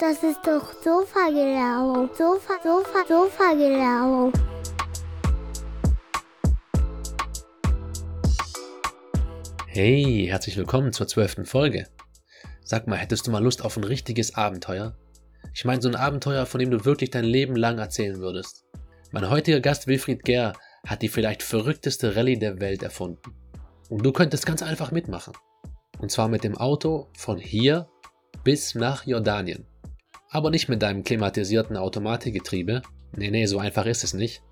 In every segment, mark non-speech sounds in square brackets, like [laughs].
Das ist doch Sofa-Gelaber. Sofa, Sofa, Sofa-Gelaber. Hey, herzlich willkommen zur zwölften Folge. Sag mal, hättest du mal Lust auf ein richtiges Abenteuer? Ich meine, so ein Abenteuer, von dem du wirklich dein Leben lang erzählen würdest. Mein heutiger Gast Wilfried Ger hat die vielleicht verrückteste Rallye der Welt erfunden. Und du könntest ganz einfach mitmachen. Und zwar mit dem Auto von hier bis nach Jordanien. Aber nicht mit deinem klimatisierten Automatikgetriebe. Nee, nee, so einfach ist es nicht.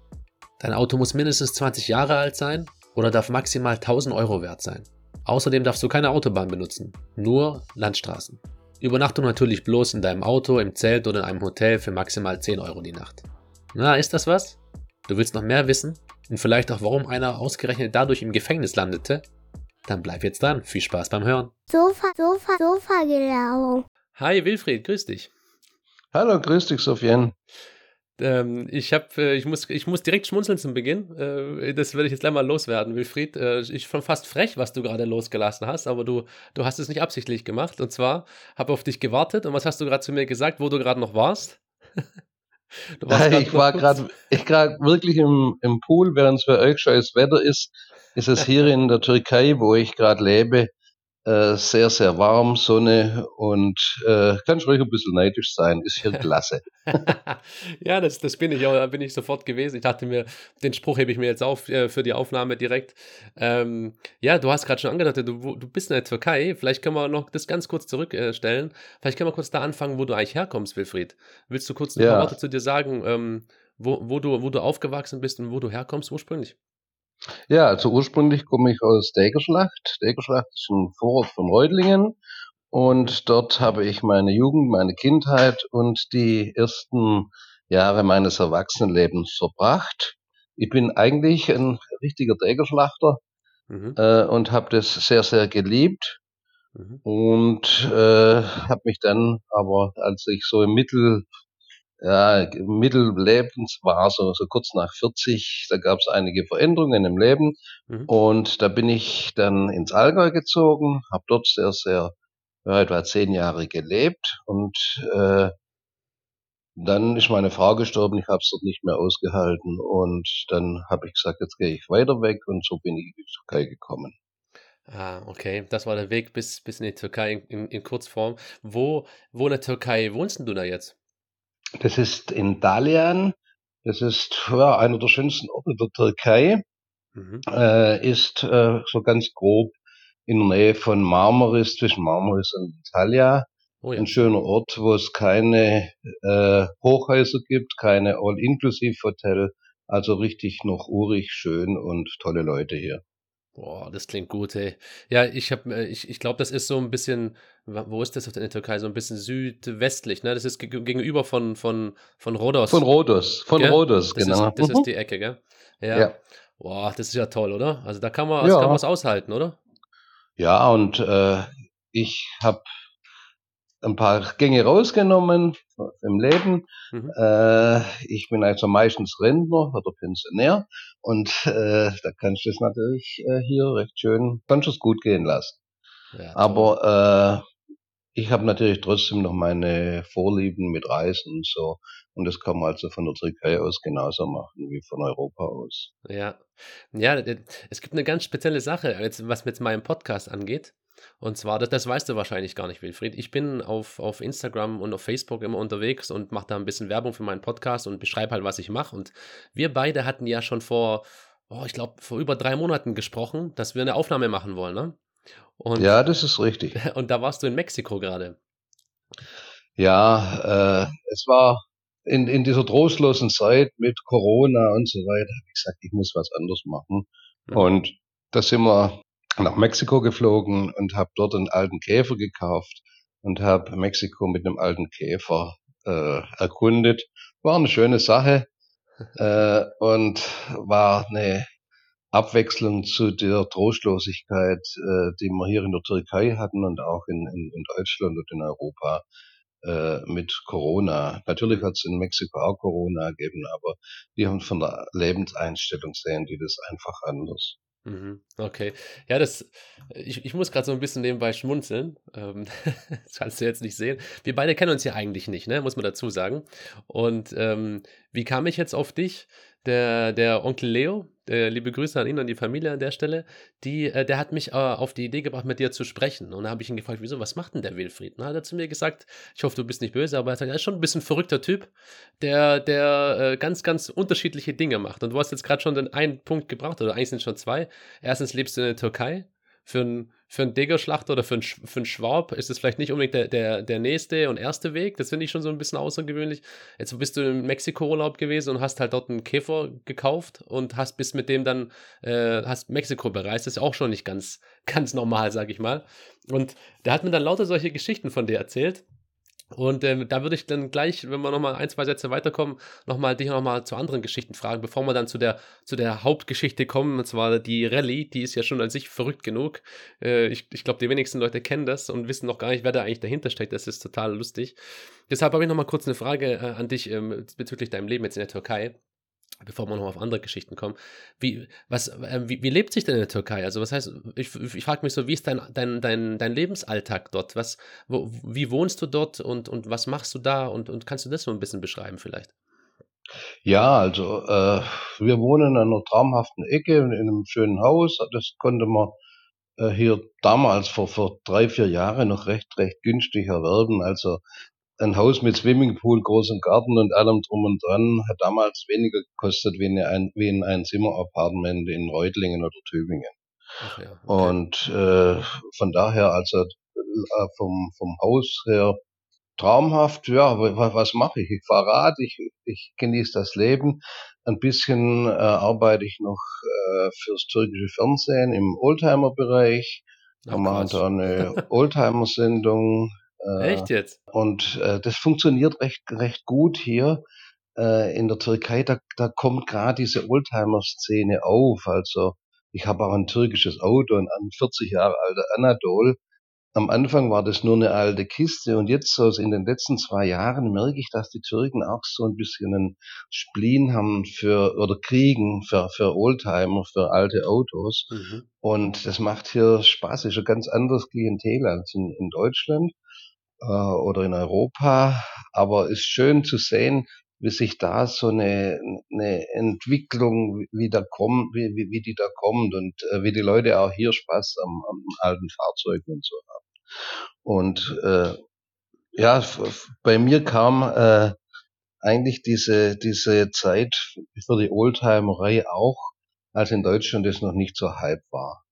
Dein Auto muss mindestens 20 Jahre alt sein oder darf maximal 1000 Euro wert sein. Außerdem darfst du keine Autobahn benutzen, nur Landstraßen. Übernachtung natürlich bloß in deinem Auto, im Zelt oder in einem Hotel für maximal 10 Euro die Nacht. Na, ist das was? Du willst noch mehr wissen? Und vielleicht auch, warum einer ausgerechnet dadurch im Gefängnis landete? Dann bleib jetzt dran. Viel Spaß beim Hören. Sofa, Sofa, Sofa-Gelaber. Hi Wilfried, grüß dich. Hallo, grüß dich, Sofian. Ähm, ich, hab, äh, ich, muss, ich muss direkt schmunzeln zum Beginn. Äh, das werde ich jetzt gleich mal loswerden, Wilfried. Äh, ich schon fast frech, was du gerade losgelassen hast, aber du, du hast es nicht absichtlich gemacht. Und zwar habe auf dich gewartet. Und was hast du gerade zu mir gesagt, wo du gerade noch warst? [laughs] ich war gerade ich grad wirklich im, im Pool, während es für euch scheiß Wetter ist, ist es hier in der Türkei, wo ich gerade lebe, äh, sehr, sehr warm, Sonne und äh, kann ruhig ein bisschen neidisch sein, ist hier [laughs] klasse. ja, das, das bin ich auch, da bin ich sofort gewesen. Ich dachte mir, den Spruch hebe ich mir jetzt auf äh, für die Aufnahme direkt. Ähm, ja, du hast gerade schon angedeutet, du, du bist in der Türkei. Vielleicht können wir noch das ganz kurz zurückstellen. Vielleicht können wir kurz da anfangen, wo du eigentlich herkommst, Wilfried. Willst du kurz ein ja. paar Worte zu dir sagen, ähm, wo, wo, du, wo du aufgewachsen bist und wo du herkommst ursprünglich? Ja, also ursprünglich komme ich aus Degerschlacht. Degerschlacht ist ein Vorort von Reutlingen. Und dort habe ich meine Jugend, meine Kindheit und die ersten Jahre meines Erwachsenenlebens verbracht. Ich bin eigentlich ein richtiger Degerschlachter mhm. äh, und habe das sehr, sehr geliebt. Mhm. Und äh, habe mich dann aber, als ich so im Mittel ja, Mittellebens war so, so kurz nach 40, da gab es einige Veränderungen im Leben mhm. und da bin ich dann ins Allgäu gezogen, habe dort sehr, sehr, ja, etwa zehn Jahre gelebt und äh, dann ist meine Frau gestorben, ich habe es dort nicht mehr ausgehalten und dann habe ich gesagt, jetzt gehe ich weiter weg und so bin ich in die Türkei gekommen. Ah, okay. Das war der Weg bis, bis in die Türkei in, in, in Kurzform. Wo, wo in der Türkei wohnst du da jetzt? Das ist in Dalian. Das ist ja, einer der schönsten Orte der Türkei. Mhm. Äh, ist äh, so ganz grob in der Nähe von Marmaris, zwischen Marmaris und Antalya. Oh ja. Ein schöner Ort, wo es keine äh, Hochhäuser gibt, keine All-Inclusive-Hotel. Also richtig noch urig, schön und tolle Leute hier. Boah, das klingt gut, ey. Ja, ich habe, äh, ich, ich glaube, das ist so ein bisschen, wo ist das in der Türkei? So ein bisschen südwestlich, ne? Das ist gegenüber von, von, von Rhodos. Von Rhodos, von gell? Rhodos, das genau. Ist, das ist mhm. die Ecke, gell? Ja. ja. Boah, das ist ja toll, oder? Also da kann man, das ja. kann man es aushalten, oder? Ja, und äh, ich habe ein paar Gänge rausgenommen im Leben. Mhm. Äh, ich bin also meistens Rentner oder Pensionär und äh, da kannst du es natürlich äh, hier recht schön, kannst du es gut gehen lassen. Ja, Aber äh, ich habe natürlich trotzdem noch meine Vorlieben mit Reisen und so. Und das kann man also von der Türkei aus genauso machen wie von Europa aus. Ja, ja, es gibt eine ganz spezielle Sache, was mit meinem Podcast angeht. Und zwar, das, das weißt du wahrscheinlich gar nicht, Wilfried. Ich bin auf, auf Instagram und auf Facebook immer unterwegs und mache da ein bisschen Werbung für meinen Podcast und beschreibe halt, was ich mache. Und wir beide hatten ja schon vor, oh, ich glaube, vor über drei Monaten gesprochen, dass wir eine Aufnahme machen wollen, ne? Und, ja, das ist richtig. [laughs] Und da warst du in Mexiko gerade. Ja, äh, es war in, in dieser trostlosen Zeit mit Corona und so weiter, habe ich gesagt, ich muss was anderes machen. Mhm. Und da sind wir nach Mexiko geflogen und habe dort einen alten Käfer gekauft und habe Mexiko mit einem alten Käfer äh, erkundet. War eine schöne Sache [laughs] äh, und war eine Abwechslung zu der Trostlosigkeit, äh, die wir hier in der Türkei hatten und auch in, in, in Deutschland und in Europa äh, mit Corona. Natürlich hat es in Mexiko auch Corona gegeben, aber wir haben von der Lebenseinstellung sehen die das einfach anders. Mhm, okay. Ja, das ich ich muss gerade so ein bisschen nebenbei schmunzeln. Ähm, [laughs] das kannst du jetzt nicht sehen. Wir beide kennen uns ja eigentlich nicht, ne, muss man dazu sagen. Und, ähm, wie kam ich jetzt auf dich? Der der Onkel Leo, äh, liebe Grüße an ihn, an die Familie an der Stelle, die äh, der hat mich, äh, auf die Idee gebracht, mit dir zu sprechen. Und da habe ich ihn gefragt: „Wieso, was macht denn der Wilfried?“ Und dann hat er zu mir gesagt ich hoffe, du bist nicht böse, aber er sagt, er ist schon ein bisschen verrückter Typ, der der, äh, ganz, ganz unterschiedliche Dinge macht. Und du hast jetzt gerade schon den einen Punkt gebracht oder eigentlich sind es schon 2. Erstens lebst du in der Türkei. Für 'n für Degerschlachter oder für 'n Sch für Schwab ist es vielleicht nicht unbedingt der der der nächste und erste Weg. Das finde ich schon so ein bisschen außergewöhnlich. Jetzt bist du im Mexiko-Urlaub gewesen und hast halt dort einen Käfer gekauft und hast bist mit dem dann äh, hast Mexiko bereist. Das ist ja auch schon nicht ganz [laughs] ganz normal, sage ich mal. Und der hat mir dann lauter solche Geschichten von dir erzählt. Und, ähm, da würde ich dann gleich, wenn wir noch mal 1, 2 Sätze weiterkommen, noch mal dich noch mal zu anderen Geschichten fragen, bevor wir dann zu der zu der Hauptgeschichte kommen, und zwar die Rallye, die ist ja schon an sich verrückt genug. Äh, ich ich glaube, die wenigsten Leute kennen das und wissen noch gar nicht, wer da eigentlich dahinter steckt. Das ist total lustig. Deshalb habe ich noch mal kurz eine Frage, äh, an dich, ähm, bezüglich deinem Leben jetzt in der Türkei bevor wir noch auf andere Geschichten kommen. Wie, was, äh, wie, wie lebt sich denn in der Türkei? Also, was heißt, ich, ich frage mich so, wie ist dein, dein, dein, dein Lebensalltag dort? Was, wo, wie wohnst du dort und, und was machst du da? Und, und kannst du das so ein bisschen beschreiben vielleicht? Ja, also äh, wir wohnen in einer traumhaften Ecke in einem schönen Haus. Das konnte man äh, hier damals vor, vor drei, vier Jahren noch recht, recht günstig erwerben. Also ein Haus mit Swimmingpool, großem Garten und allem drum und dran hat damals weniger gekostet wie, ein, wie ein Einzimmer-Apartment in Reutlingen oder Tübingen. Ja, okay. Und äh, von daher, also äh, vom, vom Haus her traumhaft, ja, wa- was mache ich? Ich fahre Rad, ich, ich genieße das Leben. Ein bisschen äh, arbeite ich noch äh, fürs türkische Fernsehen im Oldtimer-Bereich. Wir machen da eine [laughs] Oldtimer-Sendung. Äh, Echt jetzt? und äh, das funktioniert recht, recht gut hier äh, in der Türkei. Da, da kommt gerade diese Oldtimer-Szene auf. Also ich habe auch ein türkisches Auto, ein ein 40 Jahre alter Anadol. Am Anfang war das nur eine alte Kiste und jetzt so in den letzten zwei Jahren merke ich, dass die Türken auch so ein bisschen einen Spleen haben für oder kriegen für, für Oldtimer, für alte Autos. Mhm. Und das macht hier Spaß. Ist ein ganz anderes Klientel als in, in Deutschland äh, oder in Europa. Aber ist schön zu sehen, wie sich da so eine, eine Entwicklung wieder kommt, wie, wie, wie die da kommt und äh, wie die Leute auch hier Spaß am, am alten Fahrzeugen und so haben. Und äh, ja, bei mir kam äh, eigentlich diese, diese Zeit für die Oldtimerei auch, als in Deutschland das noch nicht so hype war.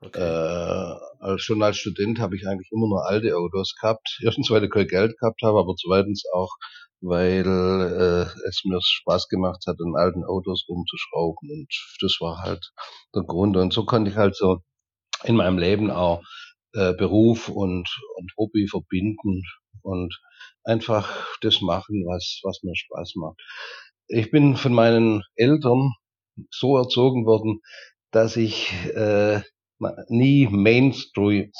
Okay. Äh, als, schon als Student habe ich eigentlich immer nur alte Autos gehabt. [laughs] Erstens, weil ich kein Geld gehabt habe, aber zweitens auch, weil äh, es mir Spaß gemacht hat, an alten Autos rumzuschrauben. Und das war halt der Grund. Und so konnte ich halt so in meinem Leben auch äh, Beruf und, und Hobby verbinden und einfach das machen, was, was mir Spaß macht. Ich bin von meinen Eltern so erzogen worden, dass ich äh, nie Mainstream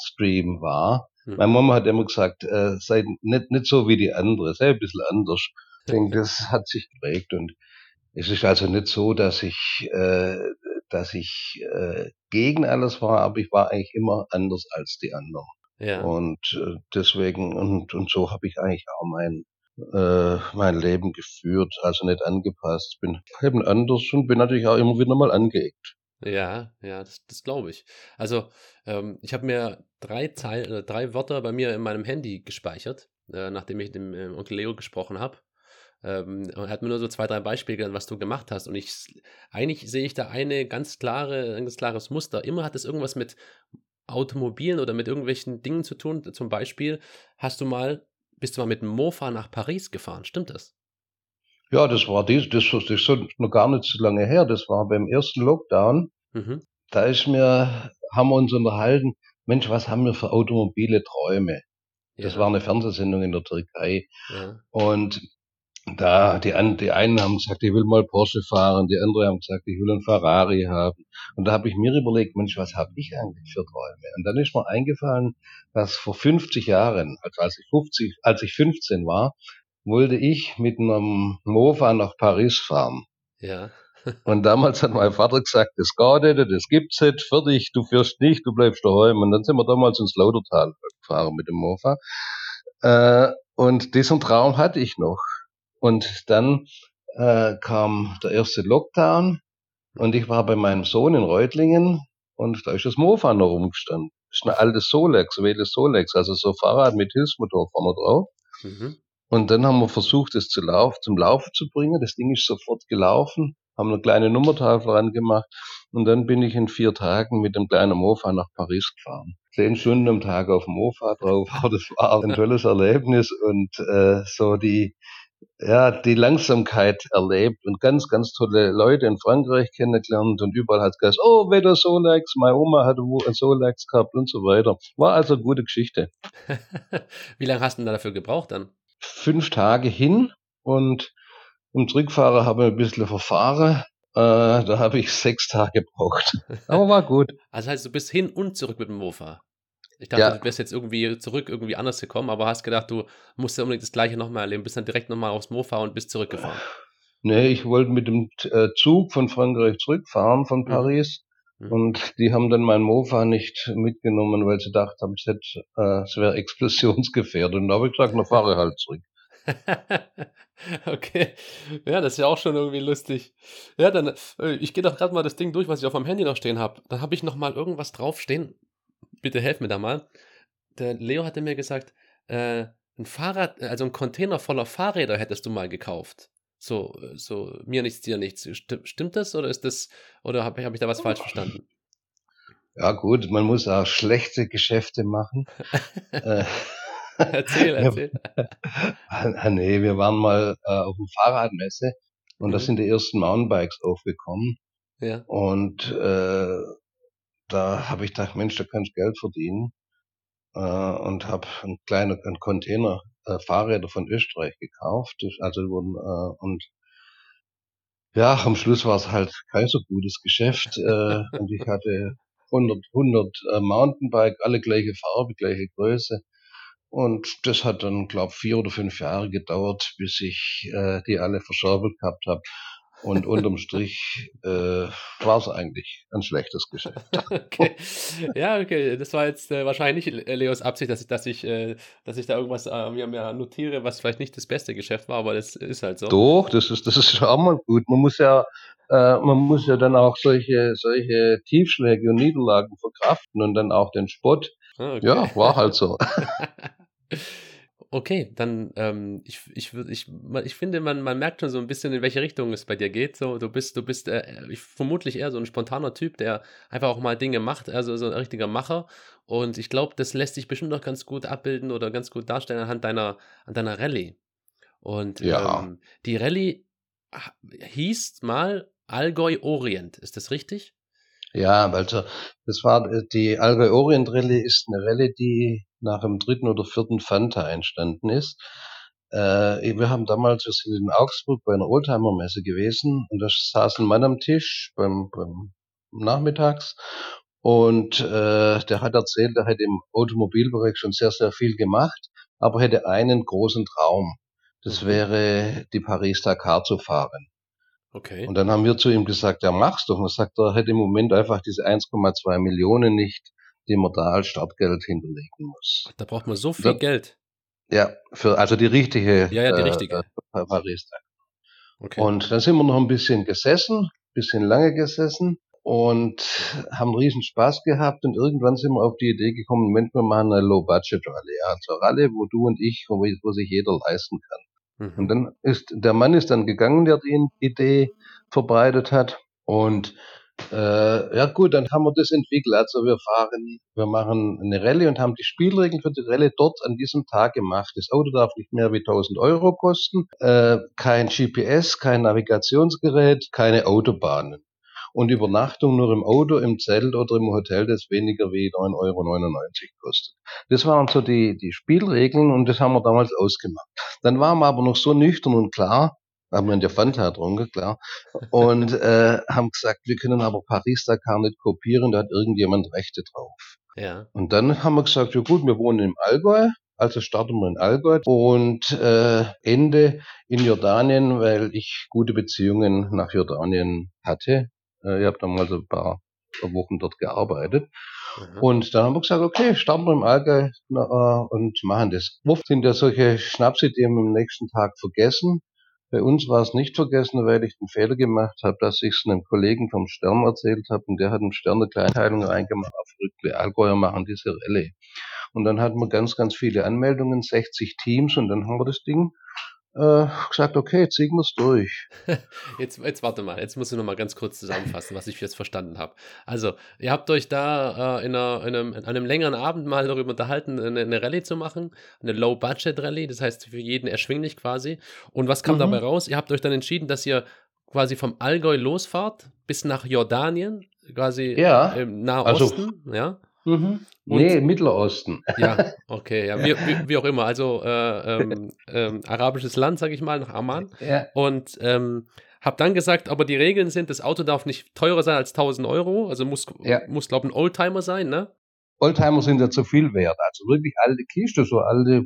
war. Mhm. Meine Mama hat immer gesagt, äh, sei nicht, nicht so wie die andere, sei ein bisschen anders. Ich denke, das hat sich geprägt und es ist also nicht so, dass ich, äh, dass ich äh, gegen alles war, aber ich war eigentlich immer anders als die anderen. Ja. Und äh, deswegen, und, und so habe ich eigentlich auch mein, äh, mein Leben geführt, also nicht angepasst. Bin eben anders und bin natürlich auch immer wieder mal angeeckt. Ja, ja, das, das glaube ich. Also, ähm, ich habe mir drei Zeilen, äh, drei Wörter bei mir in meinem Handy gespeichert, äh, nachdem ich dem äh, Onkel Leo gesprochen habe. Ähm, und er hat mir nur so zwei, drei Beispiele genannt, was du gemacht hast. Und ich, eigentlich sehe ich da eine ganz klare, ein ganz klares Muster. Immer hat es irgendwas mit Automobilen oder mit irgendwelchen Dingen zu tun. Zum Beispiel hast du mal, bist du mal mit dem Mofa nach Paris gefahren. Stimmt das? Ja, das war dies, das, das ist noch gar nicht so lange her. Das war beim ersten Lockdown. Mhm. Da ist mir, haben wir uns unterhalten, Mensch, was haben wir für automobile Träume? Das Ja, war eine Fernsehsendung in der Türkei. ja. Und da, die, die einen haben gesagt, ich will mal Porsche fahren, die anderen haben gesagt, ich will einen Ferrari haben. Und da habe ich mir überlegt, Mensch, was habe ich eigentlich für Träume? Und dann ist mir eingefallen, dass vor 50 Jahren, also als ich 50, als ich 15 war, wollte ich mit einem Mofa nach Paris fahren. Ja. Und damals hat mein Vater gesagt, das geht nicht, das gibt's nicht, fertig, du fährst nicht, du bleibst daheim. Und dann sind wir damals ins Lautertal gefahren mit dem Mofa. Äh, und diesen Traum hatte ich noch. Und dann äh, kam der erste Lockdown und ich war bei meinem Sohn in Reutlingen und da ist das Mofa noch rumgestanden. Das ist ein altes Solex, wähles Solex, also so Fahrrad mit Hilfsmotor vorne drauf. Mhm. Und dann haben wir versucht, es zu lauf, zum Laufen zu bringen. Das Ding ist sofort gelaufen, haben eine kleine Nummertafel rangemacht und dann bin ich in vier Tagen mit dem kleinen Mofa nach Paris gefahren. Zehn Stunden am Tag auf dem Mofa drauf. [laughs] Das war ein tolles Erlebnis und äh, so die ja, die Langsamkeit erlebt und ganz, ganz tolle Leute in Frankreich kennengelernt und überall hat es gesagt, oh, wieder Solex, meine Oma hatte ein Solex gehabt und so weiter. War also eine gute Geschichte. [laughs] Wie lange hast du denn dafür gebraucht dann? Fünf Tage hin und im Zurückfahrer habe ich ein bisschen verfahren. Äh, da habe ich sechs Tage gebraucht. [laughs] Aber war gut. Also heißt, du bist hin und zurück mit dem Mofa. Ich dachte, Ja. du wärst jetzt irgendwie zurück, irgendwie anders gekommen, aber hast gedacht, du musst ja unbedingt das Gleiche nochmal erleben, bist dann direkt nochmal aufs Mofa und bist zurückgefahren. Nee, ich wollte mit dem äh, Zug von Frankreich zurückfahren von Mhm. Paris. Mhm. Und die haben dann mein Mofa nicht mitgenommen, weil sie dachten, haben, es, äh, es wäre [laughs] explosionsgefährdet. Und da habe ich gesagt, na fahre halt zurück. [laughs] okay. Ja, das ist ja auch schon irgendwie lustig. Ja, dann, äh, ich gehe doch gerade mal das Ding durch, was ich auf meinem Handy noch stehen habe. Dann habe ich noch mal irgendwas draufstehen. Bitte helf mir da mal. Der Leo hatte mir gesagt, äh, ein Fahrrad, also ein Container voller Fahrräder hättest du mal gekauft. So, äh, so mir nichts, dir nichts. Sti- Stimmt das oder ist das, oder habe hab ich da was falsch verstanden? Ja gut, man muss auch schlechte Geschäfte machen. [laughs] äh, [laughs] Erzähl, erzähl. ah, nee, wir waren mal äh, auf dem Fahrradmesse und da Mhm. sind die ersten Mountainbikes aufgekommen. Ja. Und äh, da habe ich gedacht, Mensch, da kannst du Geld verdienen. Äh, und habe einen kleinen einen Container äh, Fahrräder von Österreich gekauft. Also wurden, äh, und ja, am Schluss war es halt kein so gutes Geschäft. Äh, [laughs] und ich hatte 100, 100 äh, Mountainbike, alle gleiche Farbe, gleiche Größe. Und das hat dann, glaube vier oder fünf Jahre gedauert, bis ich äh, die alle verscherbelt gehabt habe. Und [laughs] unterm Strich äh, war es eigentlich ein schlechtes Geschäft. [laughs] Okay. Ja, okay. Das war jetzt äh, wahrscheinlich nicht äh, Leos Absicht, dass ich, dass ich, äh, dass ich da irgendwas äh, mir, mir notiere, was vielleicht nicht das beste Geschäft war, aber das ist halt so. Doch, das ist, das ist schon auch mal gut. Man muss ja, äh, man muss ja dann auch solche, solche Tiefschläge und Niederlagen verkraften und dann auch den Spott. Ah, okay. Ja, war halt so. [laughs] Okay, dann, ähm, ich, ich, ich, ich finde, man, man merkt schon so ein bisschen, in welche Richtung es bei dir geht. So, du bist, du bist äh, ich, vermutlich eher so ein spontaner Typ, der einfach auch mal Dinge macht, also so ein richtiger Macher. Und ich glaube, das lässt sich bestimmt auch ganz gut abbilden oder ganz gut darstellen anhand deiner, an deiner Rallye. Und Ja. ähm, die Rallye hieß mal Allgäu Orient, ist das richtig? Ja, also das war äh, die Allgäu Orient Rallye ist eine Rallye, die nach dem dritten oder vierten Fanta entstanden ist. Äh, wir haben damals, wir sind in Augsburg bei einer Oldtimer-Messe gewesen und da saß ein Mann am Tisch beim, beim Nachmittags und äh, der hat erzählt, er hätte im Automobilbereich schon sehr, sehr viel gemacht, aber hätte einen großen Traum. Das wäre die Paris-Dakar zu fahren. Okay. Und dann haben wir zu ihm gesagt, ja, mach's doch. Und er sagt, er hätte im Moment einfach diese 1,2 Millionen nicht, die man da als Startgeld hinterlegen muss. da braucht man so viel Da- Geld. Ja, für, also die richtige, Ja, ja, die äh, richtige. äh, Paris. Okay. Und dann sind wir noch ein bisschen gesessen, bisschen lange gesessen und haben riesen Spaß gehabt und irgendwann sind wir auf die Idee gekommen, Mensch, wir machen eine Low-Budget-Rallye. Also Rallye, wo du und ich, wo, wo sich jeder leisten kann. Mhm. Und dann ist der Mann ist dann gegangen, der die Idee verbreitet hat. Und äh, ja gut, dann haben wir das entwickelt. Also wir fahren, wir machen eine Rallye und haben die Spielregeln für die Rallye dort an diesem Tag gemacht. Das Auto darf nicht mehr wie 1000 Euro kosten, äh, kein GPS, kein Navigationsgerät, keine Autobahnen. Und Übernachtung nur im Auto, im Zelt oder im Hotel, das weniger wie 9,99 Euro kostet. Das waren so die, die Spielregeln und das haben wir damals ausgemacht. Dann waren wir aber noch so nüchtern und klar, haben wir in der Fanta getrunken, klar, und äh, haben gesagt, wir können aber Paris-Dakar nicht kopieren, da hat irgendjemand Rechte drauf. ja. Und dann haben wir gesagt, ja gut, wir wohnen im Allgäu, Also starten wir in Allgäu und äh, Ende in Jordanien, weil ich gute Beziehungen nach Jordanien hatte. Äh, ich habe damals ein paar Wochen dort gearbeitet. Mhm. Und dann haben wir gesagt, okay, starten wir im Allgäu äh, und machen das. Oft sind ja solche Schnapsideen am nächsten Tag vergessen. Bei uns war es nicht vergessen, weil ich den Fehler gemacht habe, dass ich es einem Kollegen vom Stern erzählt habe und der hat im Stern eine Kleinteilung reingemacht, auf Rückweg Allgäuer machen diese Rallye. Und dann hatten wir ganz, ganz viele Anmeldungen, 60 Teams und dann haben wir das Ding äh, gesagt, okay, jetzt ziehen wir es durch. [laughs] Jetzt, jetzt warte mal, jetzt muss ich noch mal ganz kurz zusammenfassen, was ich jetzt verstanden habe. Also, ihr habt euch da äh, in, einer, in, einem, in einem längeren Abend mal darüber unterhalten, eine, eine Rallye zu machen, eine Low-Budget-Rallye, das heißt für jeden erschwinglich quasi. Und was kam Mhm. dabei raus? Ihr habt euch dann entschieden, dass ihr quasi vom Allgäu losfahrt bis nach Jordanien, quasi Ja, im also- Nahosten, ja? Mhm. Und- Nee, Mittelosten. [laughs] Ja, okay, ja, wie, wie, wie auch immer, also äh, ähm, ähm, arabisches Land, sage ich mal, nach Amman. Ja, Und ähm, habe dann gesagt, aber die Regeln sind, das Auto darf nicht teurer sein als 1000 Euro, also muss, Ja. muss glaube ich, ein Oldtimer sein, ne? Oldtimer sind ja zu viel wert. Also wirklich alte Kiste, so alte,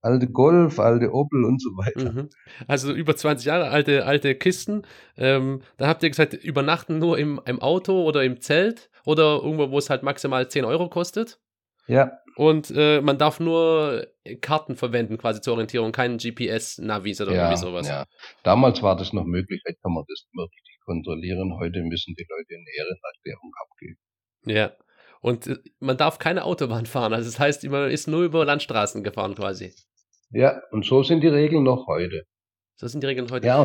alte Golf, alte Opel und so weiter. Mhm. Also über 20 Jahre alte, alte Kisten. Ähm, da habt ihr gesagt, übernachten nur im, im Auto oder im Zelt oder irgendwo, wo es halt maximal 10 Euro kostet. Ja, Und äh, man darf nur Karten verwenden, quasi zur Orientierung, keinen GPS-Navis oder ja, irgendwie sowas. ja. Damals war das noch möglich, heute kann man das mehr richtig kontrollieren. Heute müssen die Leute eine Ehrenerklärung abgeben. Ja. Und äh, man darf keine Autobahn fahren. Also das heißt, man ist nur über Landstraßen gefahren quasi. Ja, und so sind die Regeln noch heute. So sind die Regeln heute. Ja,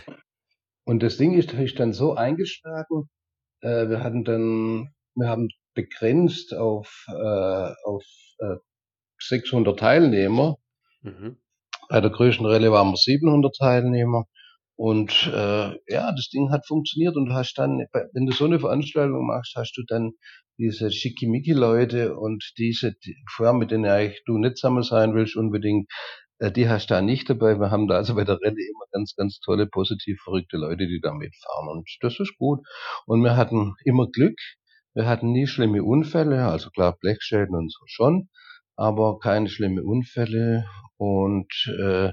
und das Ding ist, ist dann so eingeschlagen, äh, wir hatten dann, wir haben begrenzt auf, äh, auf äh, 600 Teilnehmer. Mhm. Bei der größten Rallye waren wir 700 Teilnehmer. Und äh, ja, das Ding hat funktioniert und du hast dann, wenn du so eine Veranstaltung machst, hast du dann diese Schickimicki-Leute und diese, die, vorher mit denen eigentlich du nicht zusammen sein willst unbedingt, äh, die hast du da nicht dabei. Wir haben da also bei der Rallye immer ganz, ganz tolle, positiv verrückte Leute, die da mitfahren und das ist gut. Und wir hatten immer Glück. Wir hatten nie schlimme Unfälle, also klar Blechschäden und so schon, aber keine schlimme Unfälle und äh,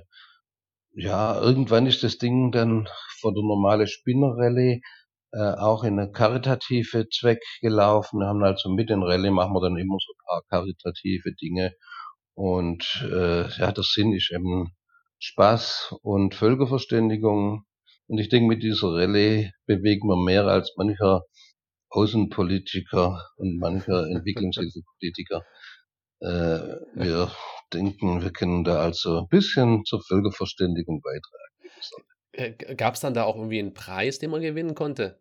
ja, irgendwann ist das Ding dann von der normale Spinnerrallye äh, auch in eine karitative Zweck gelaufen. Wir haben also mit den Rallye machen wir dann immer so ein paar karitative Dinge. Und äh, ja, der Sinn ist eben Spaß und Völkerverständigung. Und ich denke, mit dieser Rallye bewegen wir mehr als mancher Außenpolitiker und mancher Entwicklungshilfepolitiker. Äh, wir denken, wir können da also ein bisschen zur Völkerverständigung beitragen. Äh, Gab es dann da auch irgendwie einen Preis, den man gewinnen konnte?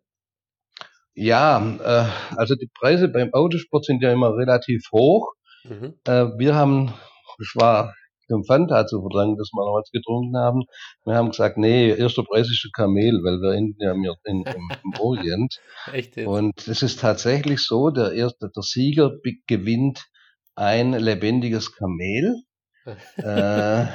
Ja, äh, also die Preise beim Autosport sind ja immer relativ hoch. Mhm. Äh, wir haben, das war dem Fanta zu verdanken, dass wir noch was getrunken haben. Wir haben gesagt, nee, erster Preis ist Kamel, weil wir enden ja im, in, im, im Orient. [laughs] Echt jetzt? Und es ist tatsächlich so, der erste, der Sieger gewinnt ein lebendiges Kamel. [laughs] Äh,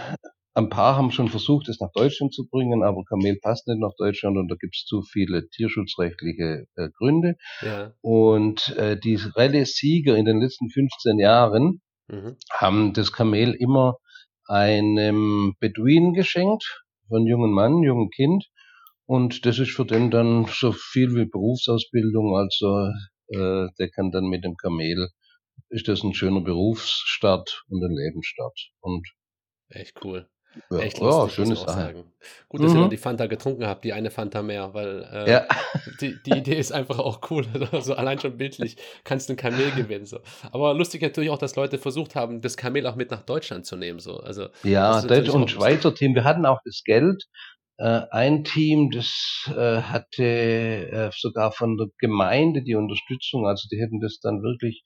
ein paar haben schon versucht, es nach Deutschland zu bringen, aber Kamel passt nicht nach Deutschland und da gibt es zu viele tierschutzrechtliche äh, Gründe. ja. Und äh, die Rallye-Sieger in den letzten 15 Jahren Mhm. haben das Kamel immer einem Beduinen geschenkt, von jungen Mann, jungen Kind. Und das ist für den dann so viel wie Berufsausbildung. Also äh, der kann dann mit dem Kamel, ist das ein schöner Berufsstart und ein Lebensstart. Und Echt cool. Ja, Echt lustig, schöne muss ich auch Sache. sagen. Gut, dass ihr Mhm. dann die Fanta getrunken habt, die eine Fanta mehr, weil äh, Ja, die, die Idee ist einfach auch cool. [laughs] Also allein schon bildlich kannst du ein Kamel gewinnen. So. Aber lustig natürlich auch, dass Leute versucht haben, das Kamel auch mit nach Deutschland zu nehmen. So. Also, ja, Deutsch und Schweizer Team. Wir hatten auch das Geld. Äh, ein Team, das äh, hatte äh, sogar von der Gemeinde die Unterstützung. Also die hätten das dann wirklich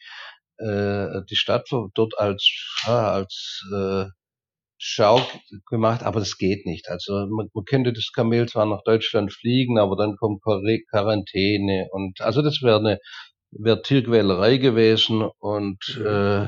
äh, die Stadt dort als ja, als äh, Schau gemacht, aber das geht nicht. Also man, man könnte das Kamel zwar nach Deutschland fliegen, aber dann kommt Quar- Quarantäne und also das wäre eine wäre Tierquälerei gewesen und äh,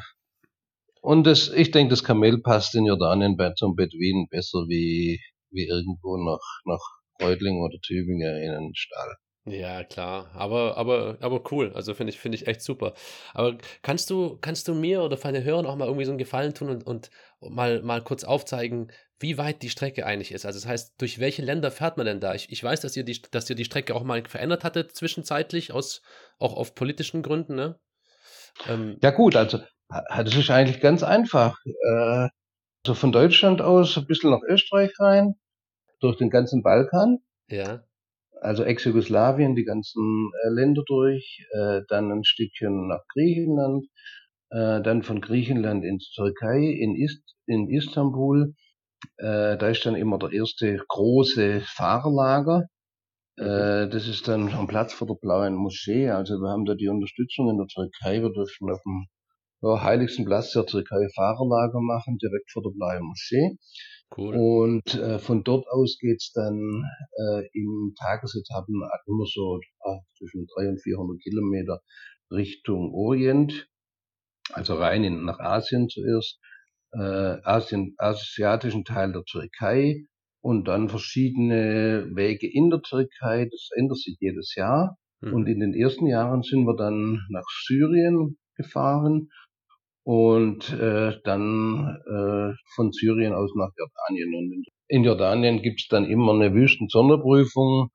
und das, ich denke, das Kamel passt in Jordanien bei zum Beduinen besser wie wie irgendwo nach nach Reutlingen oder Tübingen in einen Stall. Ja, klar, aber aber aber cool. Also, finde ich finde ich echt super. Aber kannst du kannst du mir oder von den Hörern auch mal irgendwie so 'n Gefallen tun und und mal mal kurz aufzeigen, wie weit die Strecke eigentlich ist? Also, das heißt, durch welche Länder fährt man denn da? Ich ich weiß, dass ihr die dass ihr die Strecke auch mal verändert hattet zwischenzeitlich aus auch auf politischen Gründen, ne? Ähm, Ja gut, also das ist eigentlich ganz einfach. Äh, so von Deutschland aus ein bisschen nach Österreich rein, durch den ganzen Balkan, ja, also Ex-Jugoslawien, die ganzen äh, Länder durch, äh, dann ein Stückchen nach Griechenland, äh, dann von Griechenland ins Türkei, in, Ist in Istanbul. Äh, da ist dann immer der erste große Fahrerlager. mhm, Äh, das ist dann am Platz vor der Blauen Moschee. Also wir haben da die Unterstützung in der Türkei. Wir dürfen auf dem ja, heiligsten Platz der Türkei Fahrerlager machen, direkt vor der Blauen Moschee. Cool. Und äh, von dort aus geht's dann äh, in Tagesetappen immer so äh, zwischen 300 und 400 Kilometer Richtung Orient, also rein in, nach Asien zuerst, äh, Asien, asiatischen Teil der Türkei und dann verschiedene Wege in der Türkei. Das ändert sich jedes Jahr. Und Mhm. in den ersten Jahren sind wir dann nach Syrien gefahren und äh, dann äh, von Syrien aus nach Jordanien. Und in, Jordanien gibt's dann immer eine Wüsten-Sonderprüfung.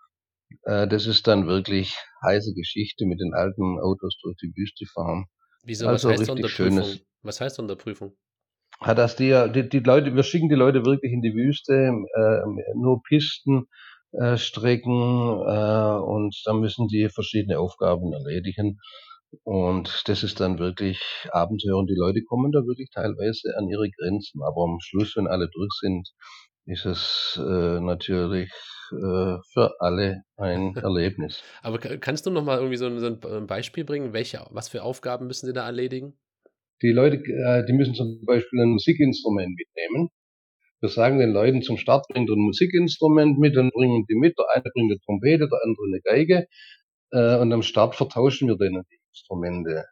Äh, das ist dann wirklich heiße Geschichte mit den alten Autos durch die Wüste fahren. Wieso, was Also heißt richtig Sonderprüfung? schönes. Was heißt Sonderprüfung? Hat das die, die, die Leute, wir schicken die Leute wirklich in die Wüste, äh, nur Pisten, äh, Strecken äh, und dann müssen die verschiedene Aufgaben erledigen. Und das ist dann wirklich Abenteuer und die Leute kommen da wirklich teilweise an ihre Grenzen. Aber am Schluss, wenn alle durch sind, ist es äh, natürlich äh, für alle ein [laughs] Erlebnis. Aber ka kannst du noch mal irgendwie so 'n so 'n B Beispiel bringen, welche was für Aufgaben müssen sie da erledigen? Die Leute, äh, die müssen zum Beispiel ein Musikinstrument mitnehmen. Wir sagen den Leuten zum Start, bringt ein Musikinstrument mit, dann bringen die mit. Der eine bringt eine Trompete, der andere eine Geige. Äh, und am Start vertauschen wir denen die Instrumente.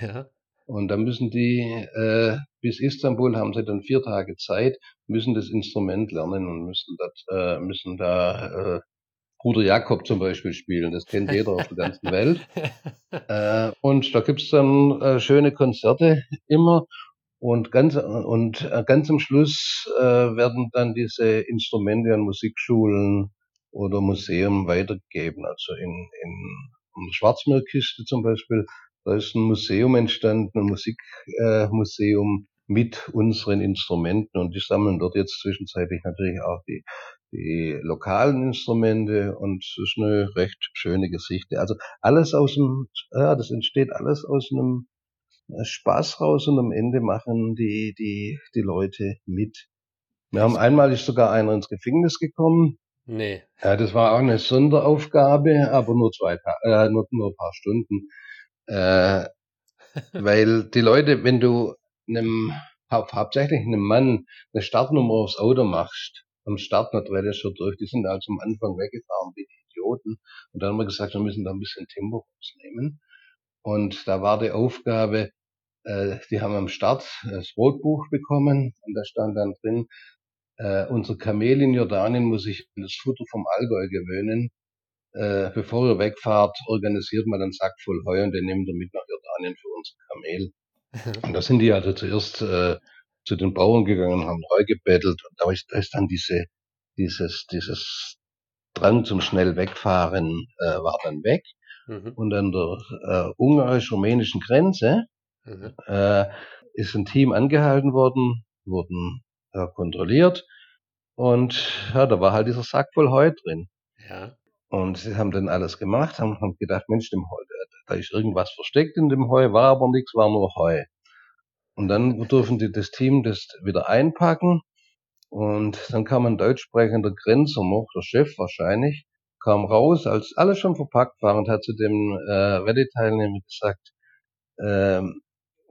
Ja. Und dann müssen die, äh, bis Istanbul haben sie dann vier Tage Zeit, müssen das Instrument lernen und müssen, das, äh, müssen da äh, Bruder Jakob zum Beispiel spielen. Das kennt jeder auf der ganzen Welt. [laughs] Äh, und da gibt's dann äh, schöne Konzerte immer. Und ganz, und äh, ganz am Schluss äh, werden dann diese Instrumente an Musikschulen oder Museen weitergegeben. Also in, in, Schwarzmeerkiste zum Beispiel, da ist ein Museum entstanden, ein Musikmuseum äh, mit unseren Instrumenten und die sammeln dort jetzt zwischenzeitlich natürlich auch die, die lokalen Instrumente und es ist eine recht schöne Geschichte. Also alles aus dem, ja, das entsteht alles aus einem äh, Spaß raus und am Ende machen die, die, die Leute mit. Wir haben einmal ist sogar einer ins Gefängnis gekommen. Ne. Ja, das war auch eine Sonderaufgabe, aber nur zwei, äh, nur, nur ein paar Stunden. Äh, [laughs] weil die Leute, wenn du einem, hau hauptsächlich einem Mann eine Startnummer aufs Auto machst, am Start nicht das schon durch, die sind also am Anfang weggefahren wie die Idioten. Und dann haben wir gesagt, wir müssen da ein bisschen Tempo rausnehmen. Und da war die Aufgabe, äh, die haben am Start das Rotbuch bekommen und da stand dann drin, äh, unser Kamel in Jordanien muss sich an das Futter vom Allgäu gewöhnen. Äh, bevor ihr wegfahrt, organisiert mal einen Sack voll Heu und den nehmt ihr mit nach Jordanien für unser Kamel. [laughs] Und da sind die also zuerst äh, zu den Bauern gegangen und haben Heu gebettelt und da ist, da ist dann diese, dieses, dieses Drang zum schnell wegfahren äh, war dann weg. Mhm. Und an der äh, ungarisch-rumänischen Grenze Mhm. äh, ist ein Team angehalten worden, wurden äh, kontrolliert und ja, da war halt dieser Sack voll Heu drin. Ja. Und sie haben dann alles gemacht, haben, haben gedacht, Mensch, dem Heu, da ist irgendwas versteckt in dem Heu, war aber nichts, war nur Heu. Und dann durften die das Team das wieder einpacken und dann kam ein deutsch sprechender Grenzer noch, der Chef wahrscheinlich, kam raus, als alles schon verpackt war und hat zu dem äh, Rallye-Teilnehmer gesagt, ähm,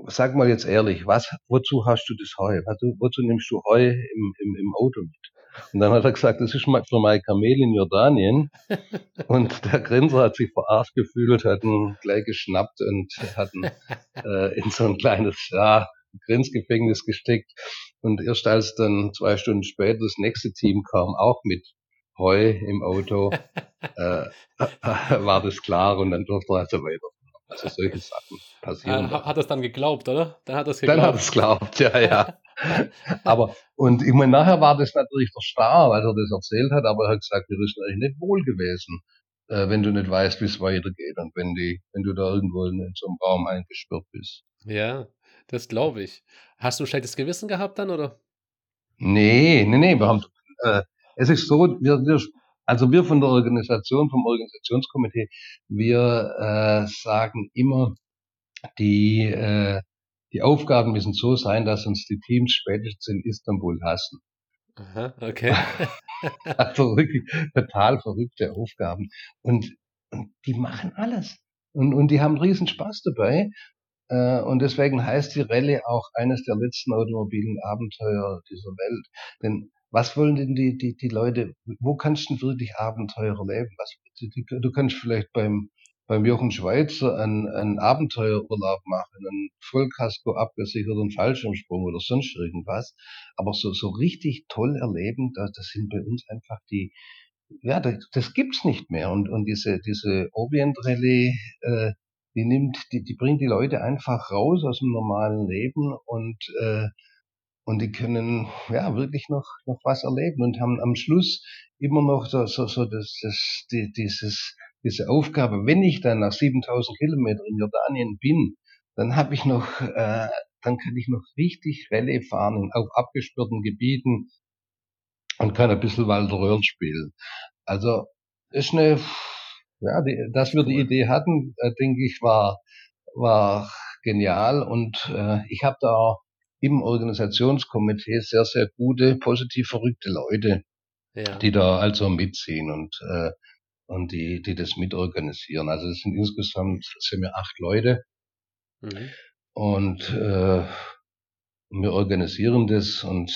sag mal jetzt ehrlich, was, wozu hast du das Heu? Wozu, wozu nimmst du Heu im, im, im Auto mit? Und dann hat er gesagt, das ist mal für mein Kamel in Jordanien. [laughs] Und der Grinser hat sich verarscht gefühlt, hat ihn gleich geschnappt und hat ihn [laughs] äh, in so ein kleines ja, Grenzgefängnis gesteckt. Und erst als dann zwei Stunden später das nächste Team kam, auch mit Heu im Auto, [laughs] äh, war das klar und dann durfte er also weiterfahren. Also solche Sachen passieren. Ah, hat er es dann geglaubt, oder? Dann hat er es geglaubt. Dann hat er es geglaubt, ja, ja. [laughs] aber, und ich meine, nachher war das natürlich der Star, als er das erzählt hat, aber er hat gesagt, mir ist eigentlich nicht wohl gewesen, äh, wenn du nicht weißt, wie es weitergeht und wenn die, wenn du da irgendwo in, in so einem Raum eingesperrt bist. Ja, das glaube ich. Hast du ein schlechtes Gewissen gehabt dann, oder? Nee, nee, nee, wir haben, äh, es ist so, wir, wir, also wir von der Organisation, vom Organisationskomitee, wir äh, sagen immer, die, äh, die Aufgaben müssen so sein, dass uns die Teams spätestens in Istanbul hassen. Aha, okay. [laughs] also wirklich total verrückte Aufgaben. Und, und die machen alles. Und, und die haben riesen Spaß dabei. Äh, und deswegen heißt die Rallye auch eines der letzten automobilen Abenteuer dieser Welt. Denn was wollen denn die, die, die Leute, wo kannst du wirklich Abenteuer erleben? Was, du kannst vielleicht beim, beim Jochen Schweizer einen, einen Abenteuerurlaub machen, einen Vollkasko abgesicherten Fallschirmsprung oder sonst irgendwas. Aber so, so richtig toll erleben, das, das sind bei uns einfach die, ja, das, das gibt's nicht mehr. Und, und diese, diese Orient Rallye, äh, die nimmt, die, die bringt die Leute einfach raus aus dem normalen Leben und, äh, und die können ja wirklich noch, noch was erleben und haben am Schluss immer noch so, so, so das, das, die, dieses, diese Aufgabe, wenn ich dann nach 7000 Kilometern in Jordanien bin, dann habe ich noch, äh, dann kann ich noch richtig Rallye fahren auf abgesperrten Gebieten und kann ein bisschen Walter Röhrl spielen. Also ist eine, ja, die, dass wir die Idee hatten, äh, denke ich, war, war genial und äh, ich habe da im Organisationskomitee sehr, sehr gute, positiv verrückte Leute, ja. die da also mitziehen und, äh, und die, die das mitorganisieren. Also es sind insgesamt sind wir acht Leute mhm. und äh, wir organisieren das und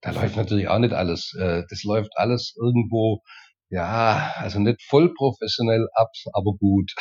da läuft natürlich auch nicht alles. Äh, das läuft alles irgendwo, ja, also nicht voll professionell ab, aber gut.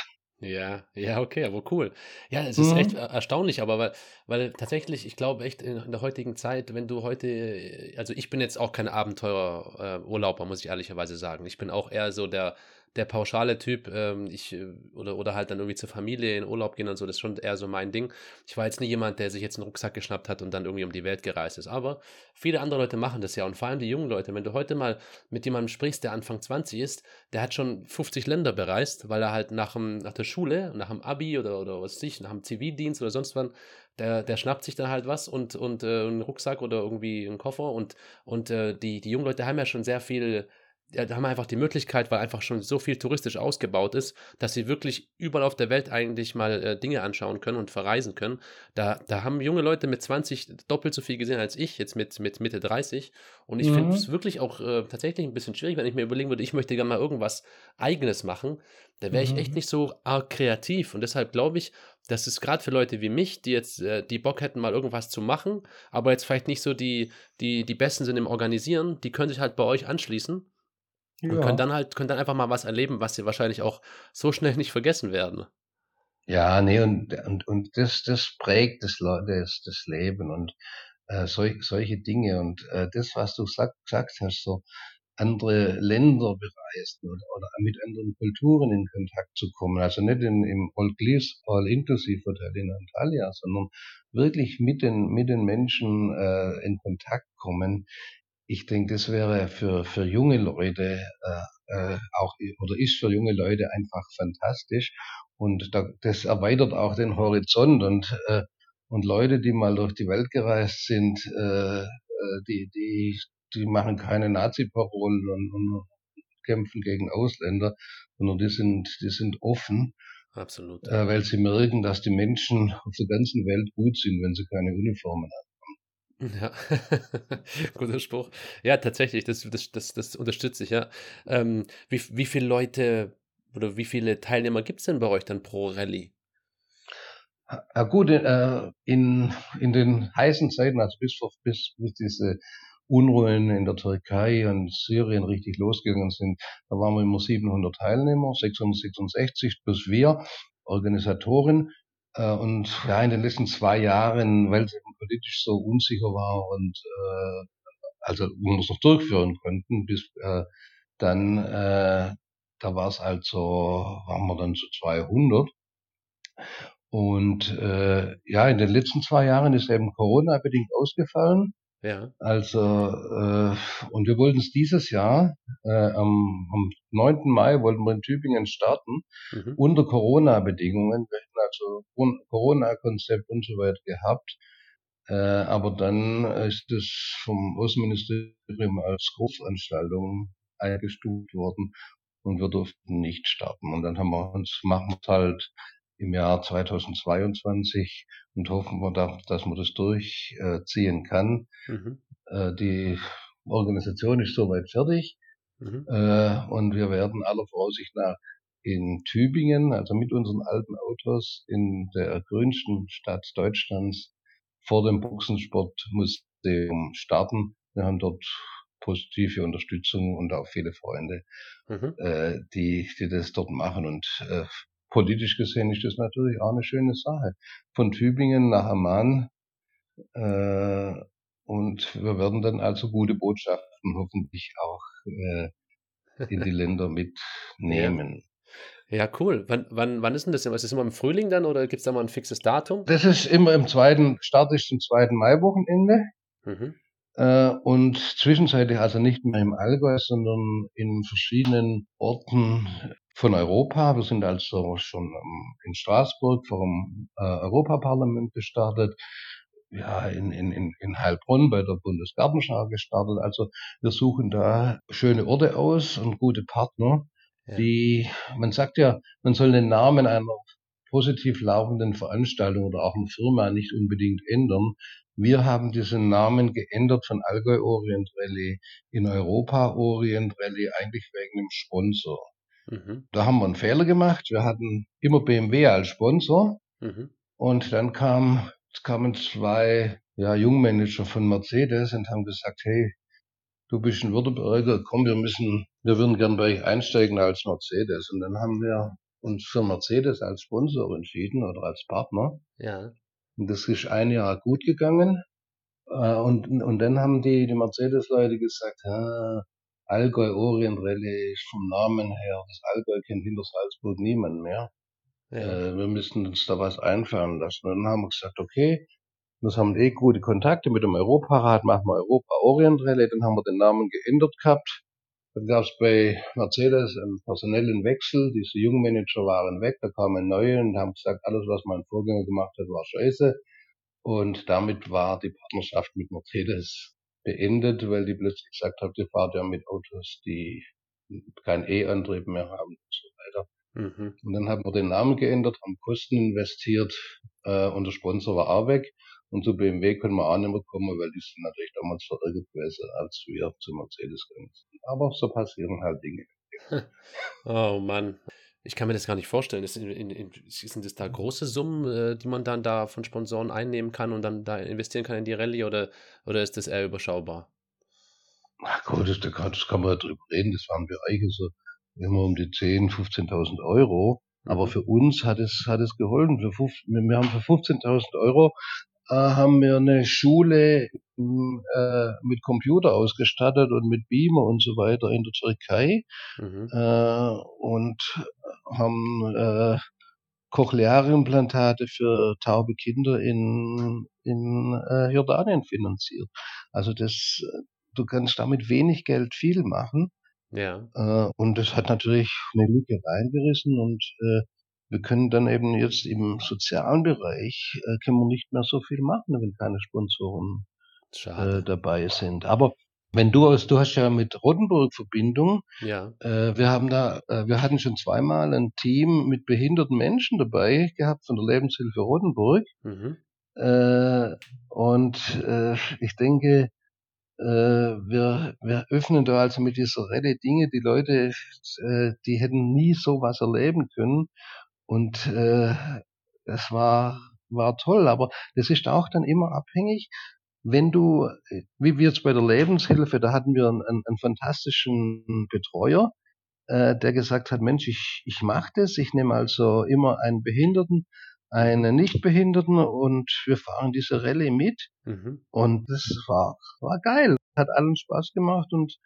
Ja, ja, okay, aber cool. Ja, es ist echt mhm. erstaunlich, aber weil, weil tatsächlich, ich glaube echt in, der heutigen Zeit, wenn du heute, äh, also ich bin jetzt auch kein Abenteuerurlauber, muss ich ehrlicherweise sagen. Ich bin auch eher so der, der pauschale Typ, ähm, ich, äh, oder, oder halt dann irgendwie zur Familie in Urlaub gehen und so, das ist schon eher so mein Ding. Ich war jetzt nie jemand, der sich jetzt einen Rucksack geschnappt hat und dann irgendwie um die Welt gereist ist. Aber viele andere Leute machen das ja und vor allem die jungen Leute. Wenn du heute mal mit jemandem sprichst, der Anfang 20 ist, der hat schon 50 Länder bereist, weil er halt nach, dem, nach der Schule, nach dem Abi oder, oder was weiß ich, nach dem Zivildienst oder sonst wann, der, der schnappt sich dann halt was und, und äh, einen Rucksack oder irgendwie einen Koffer und, und äh, die, die jungen Leute haben ja schon sehr viel haben wir einfach die Möglichkeit, weil einfach schon so viel touristisch ausgebaut ist, dass sie wirklich überall auf der Welt eigentlich mal äh, Dinge anschauen können und verreisen können. Da, da haben junge Leute mit 20 doppelt so viel gesehen als ich, jetzt mit, mit Mitte 30. Und ich mhm. finde es wirklich auch äh, tatsächlich ein bisschen schwierig, wenn ich mir überlegen würde, ich möchte gerne mal irgendwas Eigenes machen. Da wäre ich echt mhm. nicht so arg kreativ. Und deshalb glaube ich, dass es gerade für Leute wie mich, die jetzt äh, die Bock hätten, mal irgendwas zu machen, aber jetzt vielleicht nicht so die, die, die Besten sind im Organisieren, die können sich halt bei euch anschließen und können dann halt, können dann einfach mal was erleben, was sie wahrscheinlich auch so schnell nicht vergessen werden. Ja, nee, und, und, und das, das prägt das, das, das Leben und äh, solch, solche Dinge. Und äh, das, was du sag, gesagt hast, so andere Länder bereisen oder, oder mit anderen Kulturen in Kontakt zu kommen. Also nicht in, im All-Inclusive-Hotel in Antalya, sondern wirklich mit den, mit den Menschen äh, in Kontakt kommen ich denke, das wäre für, für junge Leute äh, äh, auch oder ist für junge Leute einfach fantastisch und da, das erweitert auch den Horizont und äh, und Leute, die mal durch die Welt gereist sind, äh, äh die die die machen keine Nazi-Parolen und, und kämpfen gegen Ausländer, sondern die sind die sind offen. Absolut. Äh, weil sie merken, dass die Menschen auf der ganzen Welt gut sind, wenn sie keine Uniformen haben. Ja, [laughs] guter Spruch. Ja, tatsächlich, das, das, das, das unterstütze ich, ja. Ähm, wie, wie viele Leute oder wie viele Teilnehmer gibt es denn bei euch dann pro Rallye? Ja, gut, äh, in, in den heißen Zeiten, also bis, bis, bis diese Unruhen in der Türkei und Syrien richtig losgegangen sind, da waren wir immer 700 Teilnehmer, 666 plus wir, Organisatoren. Äh, und ja, in den letzten zwei Jahren, weil es eben politisch so unsicher war und äh, also wir es noch durchführen konnten, bis äh, dann, äh, da war es also, waren wir dann zu 200. Und äh, ja, in den letzten zwei Jahren ist eben Corona bedingt ausgefallen. Ja. Also, äh, und wir wollten es dieses Jahr, äh, am, am 9. Mai wollten wir in Tübingen starten, Mhm. unter Corona-Bedingungen. Wir also Corona-Konzept und so weiter gehabt. Äh, aber dann ist es vom Außenministerium als Großveranstaltung eingestuft worden und wir durften nicht starten. Und dann haben wir uns, machen wir es halt im Jahr 2022 und hoffen wir, da, dass man das durchziehen kann. Mhm. Äh, die Organisation ist soweit fertig Mhm. äh, und wir werden aller Voraussicht nach in Tübingen, also mit unseren alten Autos, in der grünsten Stadt Deutschlands vor dem Boxensportmuseum starten. Wir haben dort positive Unterstützung und auch viele Freunde, Mhm. äh, die, die das dort machen. Und äh, politisch gesehen ist das natürlich auch eine schöne Sache. Von Tübingen nach Amman. Äh, und wir werden dann also gute Botschaften hoffentlich auch äh, in die [laughs] Länder mitnehmen. Ja, cool. Wann, wann, wann ist denn das? immer? Ist das immer im Frühling dann oder gibt es da mal ein fixes Datum? Das ist immer im zweiten, Start ist zum zweiten Maiwochenende. Mhm. Äh, und zwischenzeitlich also nicht mehr im Allgäu, sondern in verschiedenen Orten von Europa. Wir sind also schon in Straßburg vor dem äh, Europaparlament gestartet. Ja, in, in, in, in Heilbronn bei der Bundesgartenschau gestartet. Also wir suchen da schöne Orte aus und gute Partner, Ja. die, man sagt ja, man soll den Namen einer positiv laufenden Veranstaltung oder auch einer Firma nicht unbedingt ändern. Wir haben diesen Namen geändert von Allgäu Orient Rally in Europa Orient Rally, eigentlich wegen dem Sponsor. Mhm. Da haben wir einen Fehler gemacht. Wir hatten immer BMW als Sponsor Mhm. und dann kam, kamen zwei ja, Jungmanager von Mercedes und haben gesagt, hey, du bist ein Württemberger, komm, wir müssen, wir würden gern bei euch einsteigen als Mercedes. Und dann haben wir uns für Mercedes als Sponsor entschieden oder als Partner. Ja. Und das ist ein Jahr gut gegangen. Äh, Und, und dann haben die, die Mercedes-Leute gesagt, ah, Allgäu Orient Rallye ist vom Namen her, das Allgäu kennt hinter Salzburg niemand mehr. Ja. Äh, wir müssten uns da was einfallen lassen. Und dann haben wir gesagt, okay, das haben eh gute Kontakte mit dem Europarat, machen wir Europa Orient Rallye, dann haben wir den Namen geändert gehabt. Dann gab es bei Mercedes einen personellen Wechsel, diese Jungmanager waren weg, da kamen neue und haben gesagt, alles was mein Vorgänger gemacht hat, war scheiße. Und damit war die Partnerschaft mit Mercedes beendet, weil die plötzlich gesagt haben, die fahrt ja mit Autos, die kein E-Antrieb mehr haben und so weiter. Mhm. Und dann haben wir den Namen geändert, haben Kosten investiert äh, und der Sponsor war auch weg. Und zu BMW können wir auch nicht mehr kommen, weil die sind natürlich damals verärgert gewesen, als wir zu Mercedes gegangen sind. Aber so passieren halt Dinge. [laughs] Oh Mann. Ich kann mir das gar nicht vorstellen. Ist in, in, in, sind das da große Summen, äh, die man dann da von Sponsoren einnehmen kann und dann da investieren kann in die Rallye oder, oder ist das eher überschaubar? Na gut, das, das kann man ja drüber reden, das waren Bereiche so immer um die 10.000, 15.000 Euro. Aber Mhm. für uns hat es, hat es geholfen. Für, fünf- wir wir haben für 15.000 Euro äh, haben wir eine Schule m, äh, mit Computer ausgestattet und mit Beamer und so weiter in der Türkei Mhm. äh, und haben äh, Cochlea-Implantate für taube Kinder in, in äh, Jordanien finanziert. Also das, du kannst damit wenig Geld viel machen. Ja. Äh, und das hat natürlich eine Lücke reingerissen und äh, wir können dann eben jetzt im sozialen Bereich äh, können wir nicht mehr so viel machen, wenn keine Sponsoren äh, dabei sind. Aber wenn du aus, du hast ja mit Rotenburg Verbindung, Ja. äh, wir haben da, äh, wir hatten schon zweimal ein Team mit behinderten Menschen dabei gehabt von der Lebenshilfe Rotenburg. Mhm. Äh, und äh, ich denke, äh, wir, wir öffnen da also mit dieser Rede Dinge, die Leute, äh, die hätten nie sowas erleben können. Und äh, das war, war toll. Aber das ist auch dann immer abhängig, wenn du, äh, wie wir jetzt bei der Lebenshilfe, da hatten wir einen, einen, einen fantastischen Betreuer, äh, der gesagt hat, Mensch, ich, ich mache das, ich nehme also immer einen Behinderten, einen Nichtbehinderten und wir fahren diese Rallye mit. Mhm. Und das war, war geil. Hat allen Spaß gemacht und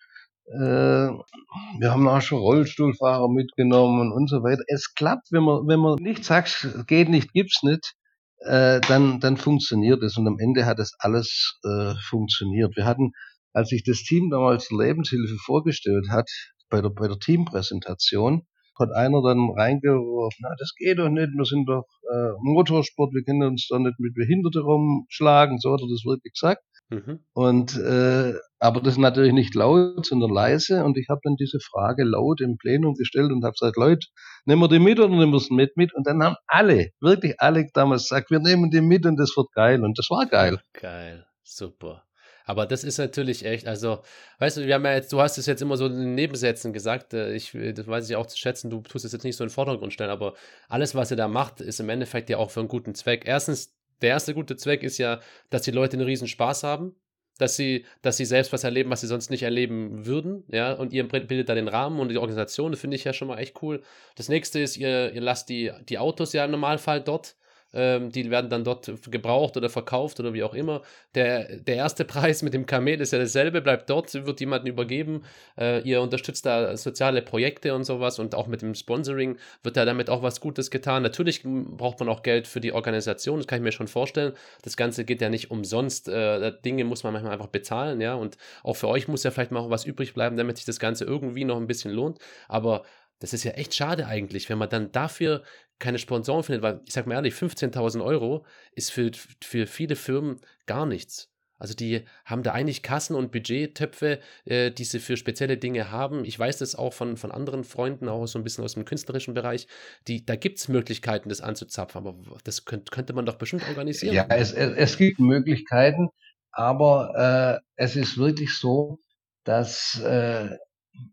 wir haben auch schon Rollstuhlfahrer mitgenommen und so weiter. Es klappt, wenn man, wenn man nicht sagt, geht nicht, gibt's nicht, äh, dann, dann funktioniert es. Und am Ende hat es alles äh, funktioniert. Wir hatten, als sich das Team damals Lebenshilfe vorgestellt hat, bei der, bei der Teampräsentation, hat einer dann reingeworfen, na, das geht doch nicht, wir sind doch äh, Motorsport, wir können uns doch nicht mit Behinderte rumschlagen, so hat er das wirklich gesagt. Mhm. Und äh, aber das ist natürlich nicht laut, sondern leise. Und ich habe dann diese Frage laut im Plenum gestellt und habe gesagt, Leute, nehmen wir die mit oder nehmen wir sie nicht mit? Und dann haben alle, wirklich alle damals gesagt, wir nehmen die mit und das wird geil. Und das war geil. Geil, super. Aber das ist natürlich echt, also, weißt du, wir haben ja jetzt, du hast es jetzt immer so in Nebensätzen gesagt, äh, ich, das weiß ich auch zu schätzen, du tust es jetzt nicht so in den Vordergrund stellen, aber alles, was ihr da macht, ist im Endeffekt ja auch für einen guten Zweck. Erstens, der erste gute Zweck ist ja, dass die Leute einen riesen Spaß haben, dass sie, dass sie selbst was erleben, was sie sonst nicht erleben würden, ja, und ihr bildet da den Rahmen und die Organisation, das finde ich ja schon mal echt cool. Das nächste ist, ihr, ihr lasst die, die Autos ja im Normalfall dort, ähm, die werden dann dort gebraucht oder verkauft oder wie auch immer. Der, der erste [laughs] Preis mit dem Kamel ist ja dasselbe, bleibt dort, wird jemandem übergeben. Äh, ihr unterstützt da soziale Projekte und sowas und auch mit dem Sponsoring wird da damit auch was Gutes getan. Natürlich braucht man auch Geld für die Organisation, das kann ich mir schon vorstellen. Das Ganze geht ja nicht umsonst. Äh, Dinge muss man manchmal einfach bezahlen, ja. Und auch für euch muss ja vielleicht mal was übrig bleiben, damit sich das Ganze irgendwie noch ein bisschen lohnt. Aber das ist ja echt schade eigentlich, wenn man dann dafür keine Sponsoren findet, weil ich sag mal ehrlich, 15.000 Euro ist für, für viele Firmen gar nichts. Also die haben da eigentlich Kassen und Budgettöpfe, äh, die sie für spezielle Dinge haben. Ich weiß das auch von, von anderen Freunden, auch so ein bisschen aus dem künstlerischen Bereich. Die, da gibt es Möglichkeiten, das anzuzapfen, aber das könnt, könnte man doch bestimmt organisieren. Ja, es, es, es gibt Möglichkeiten, aber äh, es ist wirklich so, dass äh,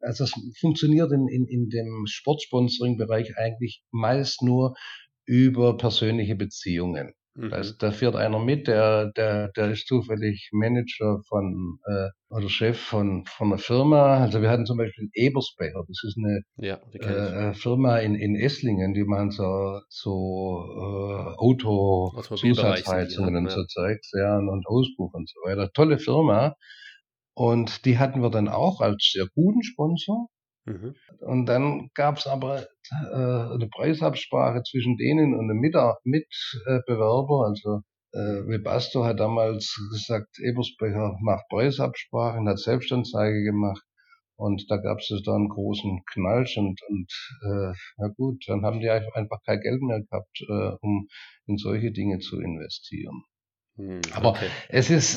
also es funktioniert in, in, in dem Sportsponsoring-Bereich eigentlich meist nur über persönliche Beziehungen. Mhm. Also da fährt einer mit, der, der, der ist zufällig Manager von äh, oder Chef von, von einer Firma. Also wir hatten zum Beispiel Ebersbecher, das ist eine ja, äh, Firma in, in Esslingen, die machen so, so äh, Auto-Zusatzheizungen und so Zeugs, ja, und Auspuff und so weiter. Tolle Firma. Und die hatten wir dann auch als sehr guten Sponsor. Mhm. Und dann gab es aber äh, eine Preisabsprache zwischen denen und einem Mitbewerber. Also äh, Webasto hat damals gesagt, Ebersbecher macht Preisabsprachen, hat Selbstanzeige gemacht. Und da gab es da einen großen Knallsch und, und äh, na gut, dann haben die einfach kein Geld mehr gehabt, äh, um in solche Dinge zu investieren. Hm, Aber okay. es ist,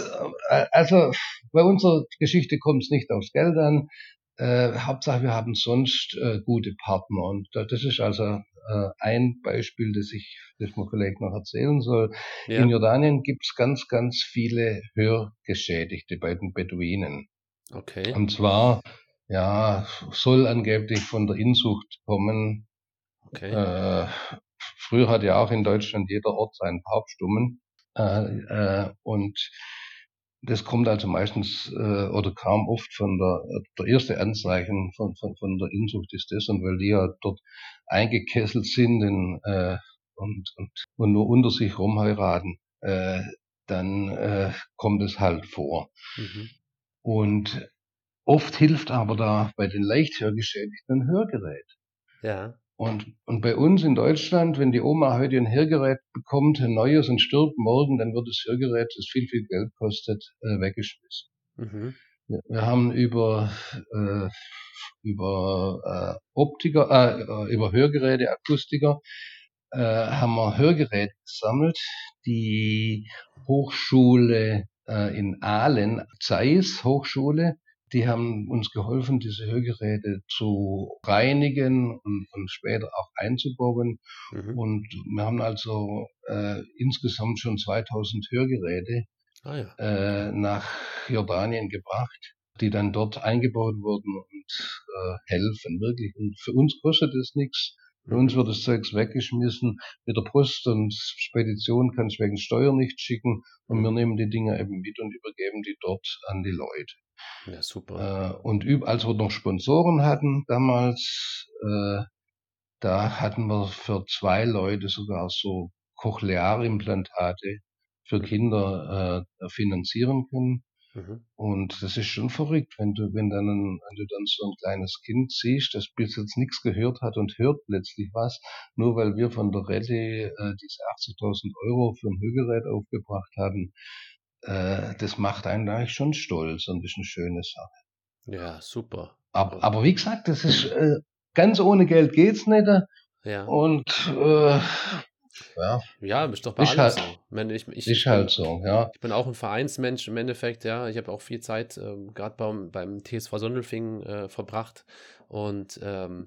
äh, also bei unserer Geschichte kommt es nicht aufs Geld an. Äh, Hauptsache, wir haben sonst äh, gute Partner. Und das ist also äh, ein Beispiel, das ich, das man vielleicht noch erzählen soll. Ja. In Jordanien gibt es ganz, ganz viele Hörgeschädigte bei den Beduinen. Okay. Und zwar, ja, soll angeblich von der Inzucht kommen. Okay. Äh, früher hat ja auch in Deutschland jeder Ort seinen Taubstummen. Äh, äh, und das kommt also meistens äh, oder kam oft von der, der erste Anzeichen von, von, von der Inzucht ist das und weil die ja dort eingekesselt sind in, äh, und, und, und nur unter sich rumheiraten, äh, dann äh, kommt es halt vor. Mhm. Und oft hilft aber da bei den Leichthörgeschädigten ein Hörgerät. Ja. Und, und bei uns in Deutschland, wenn die Oma heute ein Hörgerät bekommt, ein neues und stirbt morgen, dann wird das Hörgerät, das viel, viel Geld kostet, äh, weggeschmissen. Mhm. Wir, haben über, äh, über äh, Optiker, äh, über Hörgeräte, Akustiker, äh, haben wir Hörgeräte gesammelt, die Hochschule äh, in Aalen, Zeiss Hochschule, die haben uns geholfen, diese Hörgeräte zu reinigen und, und später auch einzubauen. Mhm. Und wir haben also äh, insgesamt schon 2000 Hörgeräte ah, ja. äh, nach Jordanien gebracht, die dann dort eingebaut wurden und äh, helfen, wirklich. Und für uns kostet es nichts. Für uns wird das Zeugs weggeschmissen mit der Post und Spedition kann es wegen Steuer nicht schicken und wir nehmen die Dinger eben mit und übergeben die dort an die Leute. Ja, super. Äh, und als wir noch Sponsoren hatten damals, äh, da hatten wir für zwei Leute sogar so Cochlearimplantate für Kinder äh, finanzieren können. Mhm. Und das ist schon verrückt, wenn du, wenn dann, ein, wenn du dann so ein kleines Kind siehst, das bis jetzt nichts gehört hat und hört plötzlich was, nur weil wir von der Rallye äh, diese 80.000 Euro für ein Hörgerät aufgebracht haben, äh, das macht einen eigentlich schon stolz und ist eine schöne Sache. Ja, super. Aber, aber wie gesagt, das ist äh, ganz ohne Geld geht's nicht. Ja. Und äh, ja. Ja, ist doch bei allem halt, so. Ich, ich, ich, halt so, ja. Ich bin auch ein Vereinsmensch im Endeffekt, ja. Ich habe auch viel Zeit ähm, gerade beim, beim TSV Sondelfingen äh, verbracht und ähm,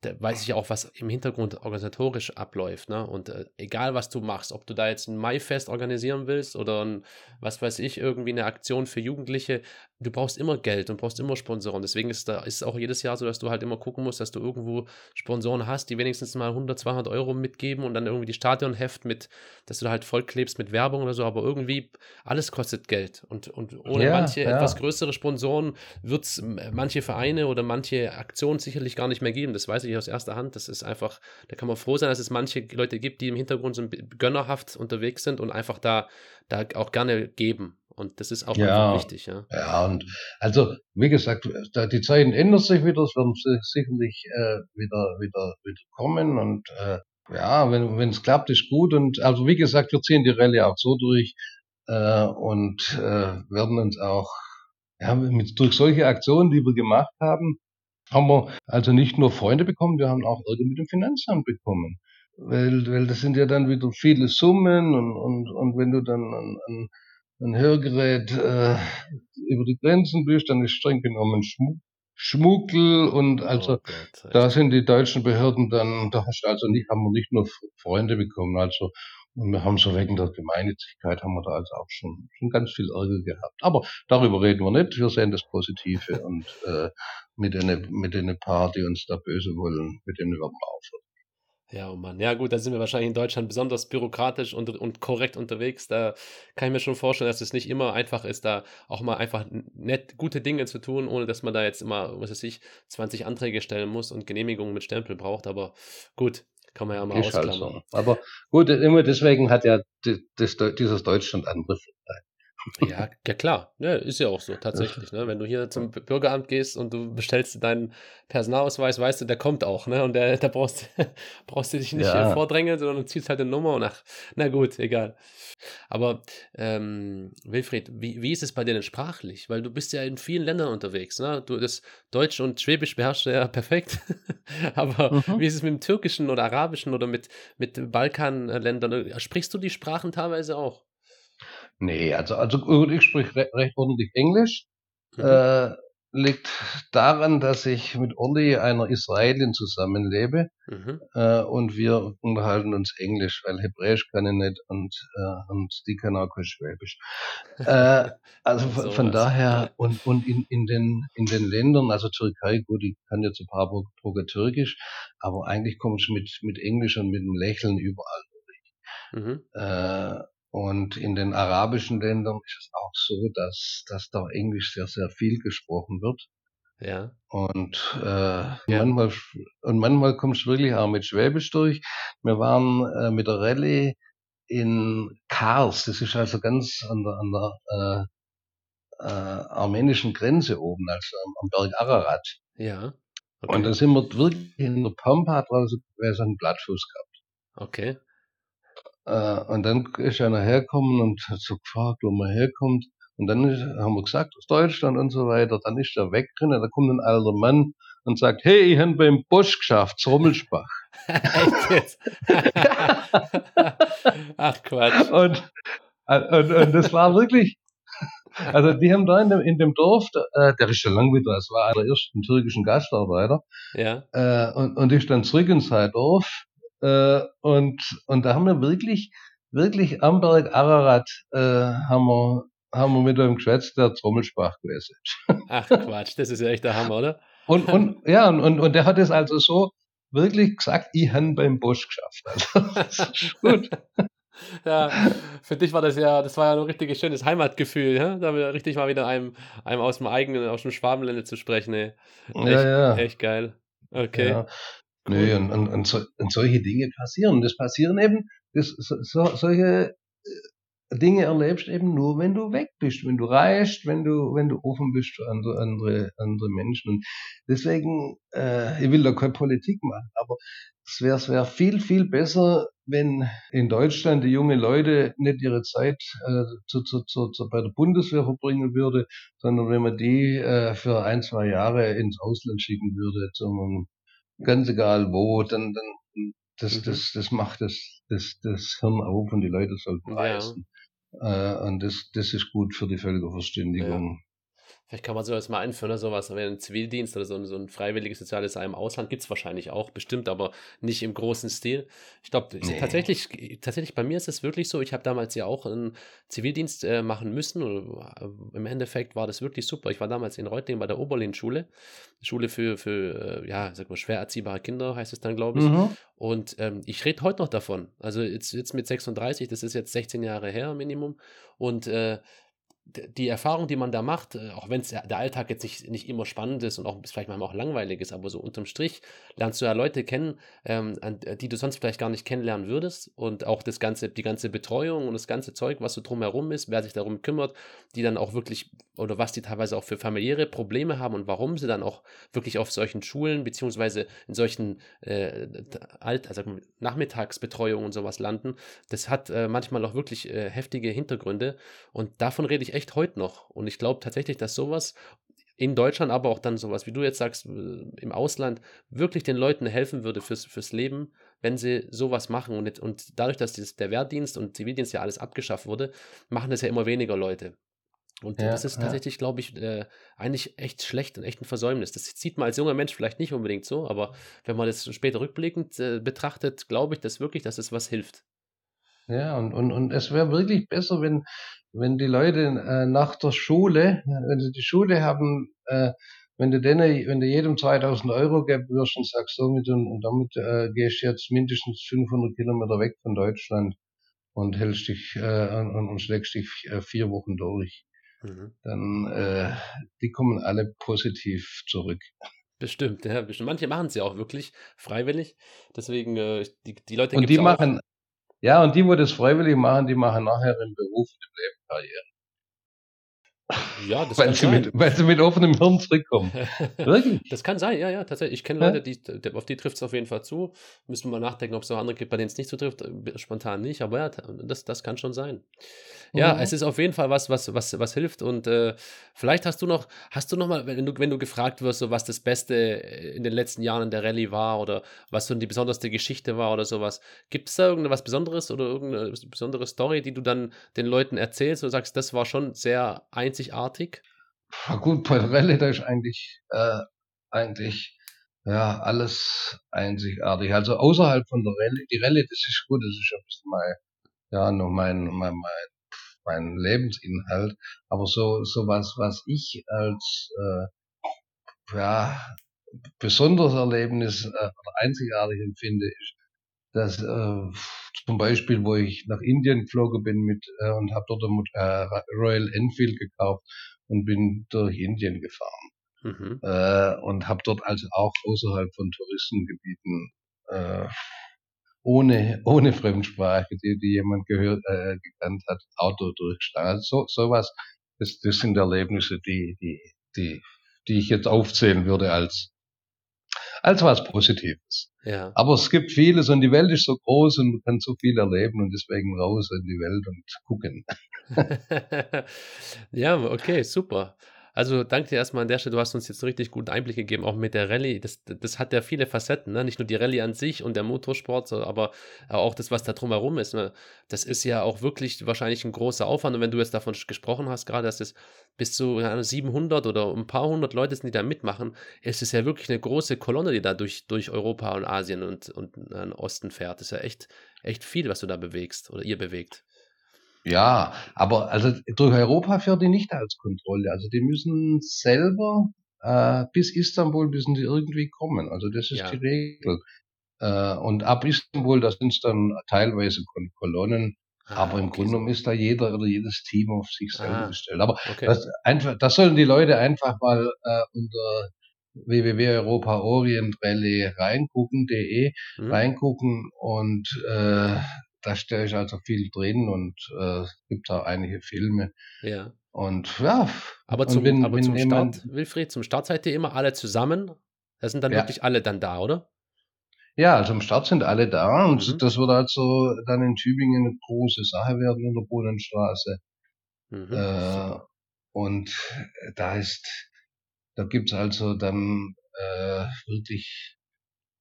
da weiß ich auch, was im Hintergrund organisatorisch abläuft. Ne? Und äh, egal, was du machst, ob du da jetzt ein Maifest organisieren willst oder ein, was weiß ich, irgendwie eine Aktion für Jugendliche, du brauchst immer Geld und brauchst immer Sponsoren. Deswegen ist, da, ist es auch jedes Jahr so, dass du halt immer gucken musst, dass du irgendwo Sponsoren hast, die wenigstens mal 100, 200 Euro mitgeben und dann irgendwie die Stadionheft mit, dass du da halt vollklebst mit Werbung oder so. Aber irgendwie alles kostet Geld. Und, und ohne Ja, manche ja. etwas größere Sponsoren wird es manche Vereine oder manche Aktionen sicherlich gar nicht mehr geben. Das weiß ich aus erster Hand. Das ist einfach, da kann man froh sein, dass es manche Leute gibt, die im Hintergrund so gönnerhaft unterwegs sind und einfach da, da auch gerne geben. Und das ist auch Ja. wichtig, ja. Ja, und also, wie gesagt, da die Zeiten ändern sich wieder, es werden si- sicherlich äh, wieder, wieder, wieder kommen und äh, ja, wenn es klappt, ist gut. Und also wie gesagt, wir ziehen die Rallye auch so durch äh, und äh, werden uns auch ja, mit, durch solche Aktionen, die wir gemacht haben, haben wir also nicht nur Freunde bekommen, wir haben auch Ärger mit dem Finanzamt bekommen. Weil, weil das sind ja dann wieder viele Summen und, und, und wenn du dann ein, ein, ein Hörgerät äh, über die Grenzen bist, dann ist streng genommen Schmu Schmuggel und also oh Gott, da sind die deutschen Behörden dann, da hast du also nicht, haben wir nicht nur Freunde bekommen, also und wir haben so wegen der Gemeinnützigkeit haben wir da also auch schon, schon ganz viel Ärger gehabt. Aber darüber reden wir nicht. Wir sehen das Positive und äh, mit den mit den paar, die uns da böse wollen, mit denen werden wir aufhören. Ja, oh Mann. Ja, gut, da sind wir wahrscheinlich in Deutschland besonders bürokratisch und, und korrekt unterwegs. Da kann ich mir schon vorstellen, dass es nicht immer einfach ist, da auch mal einfach nett gute Dinge zu tun, ohne dass man da jetzt immer, was weiß ich, 20 Anträge stellen muss und Genehmigungen mit Stempel braucht. Aber gut, kann man ja mal Ist halt ausklammern. so. Aber gut, immer deswegen hat ja das, dieses Deutschland andere Vorteile. Ja, ja klar, ja, ist ja auch so, tatsächlich. Ne? Wenn du hier zum Bürgeramt gehst und du bestellst deinen Personalausweis, weißt du, der kommt auch, ne? Und der, [laughs] da brauchst, brauchst du dich nicht Ja. äh, vordrängeln, sondern du ziehst halt eine Nummer und ach, na gut, egal. Aber ähm, Wilfried, wie, wie ist es bei dir denn sprachlich? Weil du bist ja in vielen Ländern unterwegs, ne? Du das Deutsch und Schwäbisch beherrschst du ja [laughs] perfekt. Aber Mhm. wie ist es mit dem Türkischen oder Arabischen oder mit, mit Balkanländern? Sprichst du die Sprachen teilweise auch? Nee, also, also ich spreche re recht ordentlich Englisch. Mhm. Äh, liegt daran, dass ich mit Olli, einer Israelin, zusammenlebe. Mhm. Äh, und wir unterhalten uns Englisch, weil Hebräisch kann ich nicht und, äh, und die kann auch kein Schwäbisch. [laughs] Äh, also von, von daher, und, und in, in, den, in den Ländern, also Türkei, gut, ich kann jetzt ein paar Brocken Türkisch, aber eigentlich kommst du mit, mit Englisch und mit dem Lächeln überall. Mhm. Und in den arabischen Ländern ist es auch so, dass, dass da Englisch sehr, sehr viel gesprochen wird. Ja. Und, äh, manchmal, und manchmal kommst du wirklich auch mit Schwäbisch durch. Wir waren äh, mit der Rallye in Kars, das ist also ganz an der, an der äh, äh, armenischen Grenze oben, also am, am Berg Ararat. Ja. Und da sind wir wirklich in der Pampa draußen gewesen, einen Blattfuß gehabt. Okay. Äh, und dann ist einer hergekommen und hat so gefragt, wo man herkommt. Und dann ist, haben wir gesagt, aus Deutschland und so weiter. Dann ist er weg drin, da kommt ein alter Mann und sagt, hey, ich habe beim Bosch geschafft, [laughs] jetzt? [laughs] Ach Quatsch. Und, und, und das war wirklich, also die haben da in dem, in dem Dorf, äh, der ist schon lang wieder, es war einer der ersten türkischen Gastarbeiter, Ja. äh, und, und ist dann zurück in sein Dorf, äh, und, und da haben wir wirklich, wirklich am Berg Ararat, äh, haben wir, haben wir mit einem geschwätzt, der Trommelspach gewesen ist. [laughs] Ach Quatsch, das ist ja echt der Hammer, oder? Und, und, ja, und, und, der hat es also so wirklich gesagt, ich han beim Bosch geschafft. Also, das ist [laughs] gut. Ja, für dich war das ja, das war ja ein richtig schönes Heimatgefühl, ja? Da richtig mal wieder einem, einem aus dem eigenen, aus dem Schwabenländer zu sprechen, ey. Echt, Ja, ja. echt geil. Okay. Ja. Nee, und, und, und, so, und solche Dinge passieren. Das passieren eben, das, so, so, solche, Dinge erlebst eben nur, wenn du weg bist, wenn du reist, wenn du, wenn du offen bist für andere, andere, andere Menschen. Und deswegen, äh, ich will da keine Politik machen, aber es wäre es wär viel, viel besser, wenn in Deutschland die junge Leute nicht ihre Zeit äh, zu, zu, zu, zu, bei der Bundeswehr verbringen würde, sondern wenn man die äh, für ein, zwei Jahre ins Ausland schicken würde, zum, ganz egal wo, dann, dann das, mhm. das, das macht das, das, das Hirn auf und die Leute sollten reisen. Ja. Äh, und das, das ist gut für die Völkerverständigung. Vielleicht kann man sowas mal einführen, oder sowas, wenn ein Zivildienst oder so ein, so ein freiwilliges soziales Jahr im Ausland gibt es wahrscheinlich auch, bestimmt, aber nicht im großen Stil. Ich glaube, nee. tatsächlich, tatsächlich bei mir ist es wirklich so, ich habe damals ja auch einen Zivildienst äh, machen müssen und äh, im Endeffekt war das wirklich super. Ich war damals in Reutlingen bei der Oberlin-Schule, Schule für, für äh, ja, sag mal, schwer erziehbare Kinder heißt es dann, glaube ich. Mhm. Und ähm, ich rede heute noch davon. Also jetzt, jetzt mit 36, das ist jetzt 16 Jahre her Minimum und äh, die Erfahrung, die man da macht, äh, auch wenn der Alltag jetzt nicht, nicht immer spannend ist und auch vielleicht manchmal auch langweilig ist, aber so unterm Strich lernst du ja Leute kennen, ähm, äh, die du sonst vielleicht gar nicht kennenlernen würdest und auch das ganze, die ganze Betreuung und das ganze Zeug, was so drumherum ist, wer sich darum kümmert, die dann auch wirklich oder was die teilweise auch für familiäre Probleme haben und warum sie dann auch wirklich auf solchen Schulen beziehungsweise in solchen äh, Alt, also Nachmittagsbetreuungen und sowas landen, das hat äh, manchmal auch wirklich äh, heftige Hintergründe und davon rede ich echt heute noch. Und ich glaube tatsächlich, dass sowas in Deutschland, aber auch dann sowas, wie du jetzt sagst, äh, im Ausland, wirklich den Leuten helfen würde fürs, fürs Leben, wenn sie sowas machen. Und, und dadurch, dass dieses, der Wehrdienst und Zivildienst ja alles abgeschafft wurde, machen das ja immer weniger Leute. Und ja, das ist tatsächlich, ja. glaube ich, äh, eigentlich echt schlecht und echt ein Versäumnis. Das sieht man als junger Mensch vielleicht nicht unbedingt so, aber wenn man das später rückblickend äh, betrachtet, glaube ich, dass wirklich, dass es was hilft. Ja, und, und, und es wäre wirklich besser, wenn, wenn die Leute äh, nach der Schule, wenn sie die Schule haben, äh, wenn du denen, wenn du jedem 2000 Euro geben wirst und sagst, somit und, und damit äh, gehst du jetzt mindestens 500 Kilometer weg von Deutschland und hältst dich äh, und, und schlägst dich äh, vier Wochen durch, mhm. dann äh, die kommen alle positiv zurück. Bestimmt, ja, bestimmt. Manche machen es ja auch wirklich freiwillig. Deswegen, äh, die, die Leute Und die machen, ja, und die, wo das freiwillig machen, die machen nachher im Beruf und im Leben Karriere. Ja, das weil kann sie sein. Mit, weil sie mit offenem Hirn zurückkommen. [laughs] Wirklich? Das kann sein, ja, ja, tatsächlich. Ich kenne Leute, die, auf die trifft es auf jeden Fall zu. Müssen wir mal nachdenken, ob es noch andere gibt, bei denen es nicht so trifft. Äh, spontan nicht, aber ja, das, das kann schon sein. Ja, mhm. es ist auf jeden Fall was, was, was, was hilft. Und äh, vielleicht hast du noch, hast du noch mal, wenn du, wenn du gefragt wirst, so was das Beste in den letzten Jahren in der Rallye war oder was so die besonderste Geschichte war oder sowas, gibt es da irgendwas Besonderes oder irgendeine besondere Story, die du dann den Leuten erzählst und sagst, das war schon sehr einzigartig? Ja, gut, bei der Rallye, da ist eigentlich, äh, eigentlich ja, alles einzigartig. Also außerhalb von der Rallye, die Rallye, das ist gut, das ist ein bisschen mein, ja, nur mein, mein, mein mein Lebensinhalt. Aber so, so was, was ich als, äh, ja, besonderes Erlebnis äh, oder einzigartig empfinde, ist, dass äh, zum Beispiel, wo ich nach Indien geflogen bin mit äh, und habe dort ein äh, Royal Enfield gekauft und bin durch Indien gefahren. Mhm. Äh, und habe dort also auch außerhalb von Touristengebieten äh, ohne, ohne Fremdsprache, die, die jemand gehört, äh, gekannt hat, Auto durchschlagen. Also so, sowas, das, das sind Erlebnisse, die, die, die, die ich jetzt aufzählen würde als, als was Positives. Ja. Aber es gibt vieles und die Welt ist so groß und man kann so viel erleben und deswegen raus in die Welt und gucken. [laughs] ja, okay, super. Also danke dir erstmal an der Stelle, du hast uns jetzt einen richtig guten Einblick gegeben, auch mit der Rallye. Das, das hat ja viele Facetten, ne? nicht nur die Rallye an sich und der Motorsport, aber auch das, was da drumherum ist. Ne? Das ist ja auch wirklich wahrscheinlich ein großer Aufwand. Und wenn du jetzt davon gesprochen hast, gerade, dass es bis zu ja, 700 oder ein paar hundert Leute sind, die da mitmachen, ist es ja wirklich eine große Kolonne, die da durch, durch Europa und Asien und, und den Osten fährt. Das ist ja echt, echt viel, was du da bewegst oder ihr bewegt. Ja, aber also durch Europa fährt die nicht als Kontrolle. Also die müssen selber äh, bis Istanbul müssen die irgendwie kommen. Also das ist ja. die Regel. Äh, und ab Istanbul, da sind es dann teilweise Kol Kolonnen. Ah, aber im okay, Grunde genommen ist da jeder oder jedes Team auf sich selber ah, gestellt. Aber okay. das, einfach, das sollen die Leute einfach mal äh, unter www.europa-orient-rallye reingucken.de mhm. reingucken und äh, da stehe ich also viel drin und äh, es gibt auch einige Filme. Ja. Und ja. Aber zum, wenn- aber wenn zum Start, Wilfried, zum Start seid ihr immer alle zusammen? Da sind dann Ja. wirklich alle dann da, oder? Ja, also am Start sind alle da und Mhm. das wird also dann in Tübingen eine große Sache werden in der Brunnenstraße. Mhm. Äh, und da ist, da gibt's also dann äh, wirklich,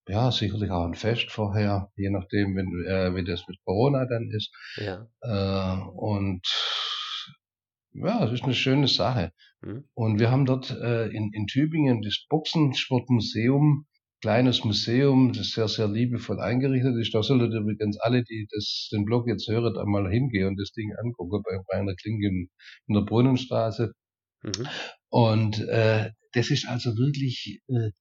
ja, sicherlich auch ein Fest vorher, je nachdem, wenn, äh, wie das mit Corona dann ist. ja. Äh, und ja, es ist eine schöne Sache. Mhm. Und wir haben dort äh, in, in Tübingen das Boxensportmuseum, kleines Museum, das sehr, sehr liebevoll eingerichtet ist. Da solltet übrigens alle, die das, den Blog jetzt hören, einmal hingehen und das Ding angucken bei Rainer Klinge in, in der Brunnenstraße. Mhm. Und äh, das ist also wirklich, äh,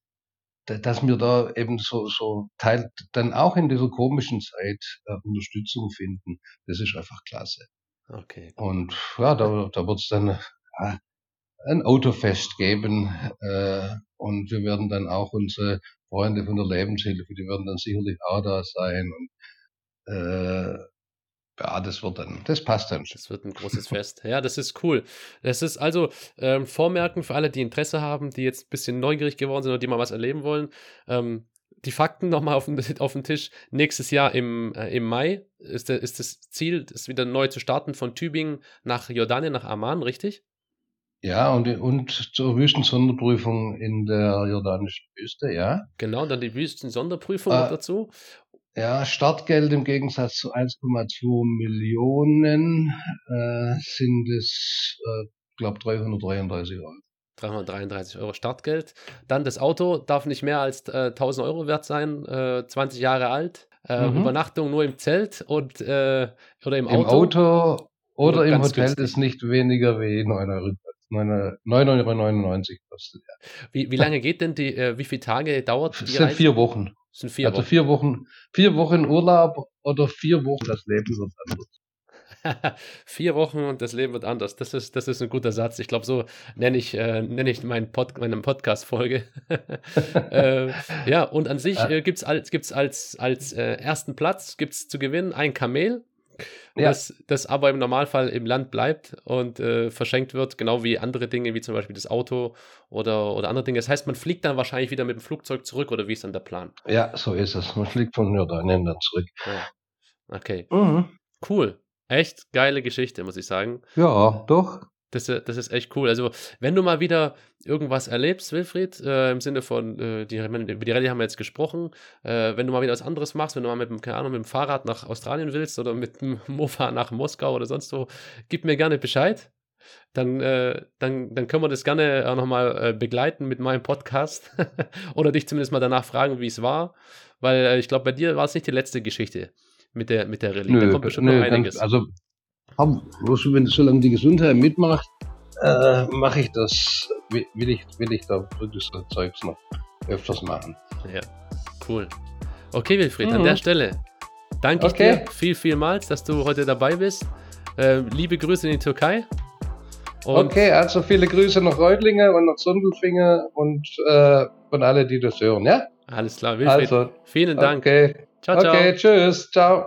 dass wir da eben so, so teilt, dann auch in dieser komischen Zeit äh, Unterstützung finden. Das ist einfach klasse. Okay. Und ja, da, da wird es dann äh, ein Autofest geben. Äh, und wir werden dann auch unsere Freunde von der Lebenshilfe, die werden dann sicherlich auch da sein. Und äh, ja, das wird dann, das passt dann schon. Das wird ein großes [laughs] Fest. Ja, das ist cool. Das ist also ähm, Vormerken für alle, die Interesse haben, die jetzt ein bisschen neugierig geworden sind oder die mal was erleben wollen. Ähm, die Fakten nochmal auf den, [laughs] auf den Tisch. Nächstes Jahr im, äh, im Mai ist, der, ist das Ziel, das wieder neu zu starten von Tübingen nach Jordanien, nach Amman, richtig? Ja, und, und zur Wüstensonderprüfung in der jordanischen Wüste, ja. Genau, dann die Wüsten-Sonderprüfung Äh, dazu. Ja, Startgeld im Gegensatz zu 1,2 Millionen äh, sind es, äh, glaube 333 Euro. 333 Euro Startgeld. Dann das Auto darf nicht mehr als äh, 1000 Euro wert sein, äh, 20 Jahre alt. Äh, Mhm. Übernachtung nur im Zelt und äh, oder im Im Auto. Auto oder im Hotel günstig. ist nicht weniger wie 9 Euro. 9,99 Euro kostet. Ja. Wie, wie lange geht denn die, äh, wie viele Tage dauert die Das sind Reise? vier Wochen. Das sind vier also Wochen. vier Wochen. Vier Wochen Urlaub oder vier Wochen das Leben wird anders. [laughs] vier Wochen und das Leben wird anders. Das ist, das ist ein guter Satz. Ich glaube, so nenne ich, äh, nenne ich meinen Pod, meine Podcast-Folge. [laughs] äh, ja, und an sich äh, gibt es als, gibt's als, als äh, ersten Platz gibt's zu gewinnen ein Kamel. Ja. Das, das aber im Normalfall im Land bleibt und äh, verschenkt wird, genau wie andere Dinge, wie zum Beispiel das Auto oder, oder andere Dinge. Das heißt, man fliegt dann wahrscheinlich wieder mit dem Flugzeug zurück oder wie ist dann der Plan? Ja, so ist es. Man fliegt von Jordanien dann zurück. Okay, Mhm. cool. Echt geile Geschichte, muss ich sagen. Ja, doch. Das, äh, das ist echt cool. Also, wenn du mal wieder irgendwas erlebst, Wilfried, äh, im Sinne von, äh, die, über die Rallye haben wir jetzt gesprochen, äh, wenn du mal wieder was anderes machst, wenn du mal mit dem, keine Ahnung, mit dem Fahrrad nach Australien willst oder mit dem [laughs] Mofa nach Moskau oder sonst wo, gib mir gerne Bescheid. Dann, äh, dann, dann können wir das gerne auch nochmal äh, begleiten mit meinem Podcast [laughs] oder dich zumindest mal danach fragen, wie es war, weil äh, ich glaube, bei dir war es nicht die letzte Geschichte mit der, mit der Rallye. da kommt bestimmt nö, noch einiges. Ganz, also, hab, bloß wenn solange die Gesundheit mitmacht, äh, mache ich das, will, ich, will ich da wirklich so Zeugs noch öfters machen. Ja, cool. Okay, Wilfried, an Mhm. der Stelle danke ich Okay. dir viel, vielmals, dass du heute dabei bist. Äh, liebe Grüße in die Türkei. Und okay, also viele Grüße nach Reutlingen und nach Sondelfingen und äh, von alle, die das hören, ja? alles klar, Wilfried. Also, vielen Dank. okay. Ciao, ciao. Okay, tschüss, ciao.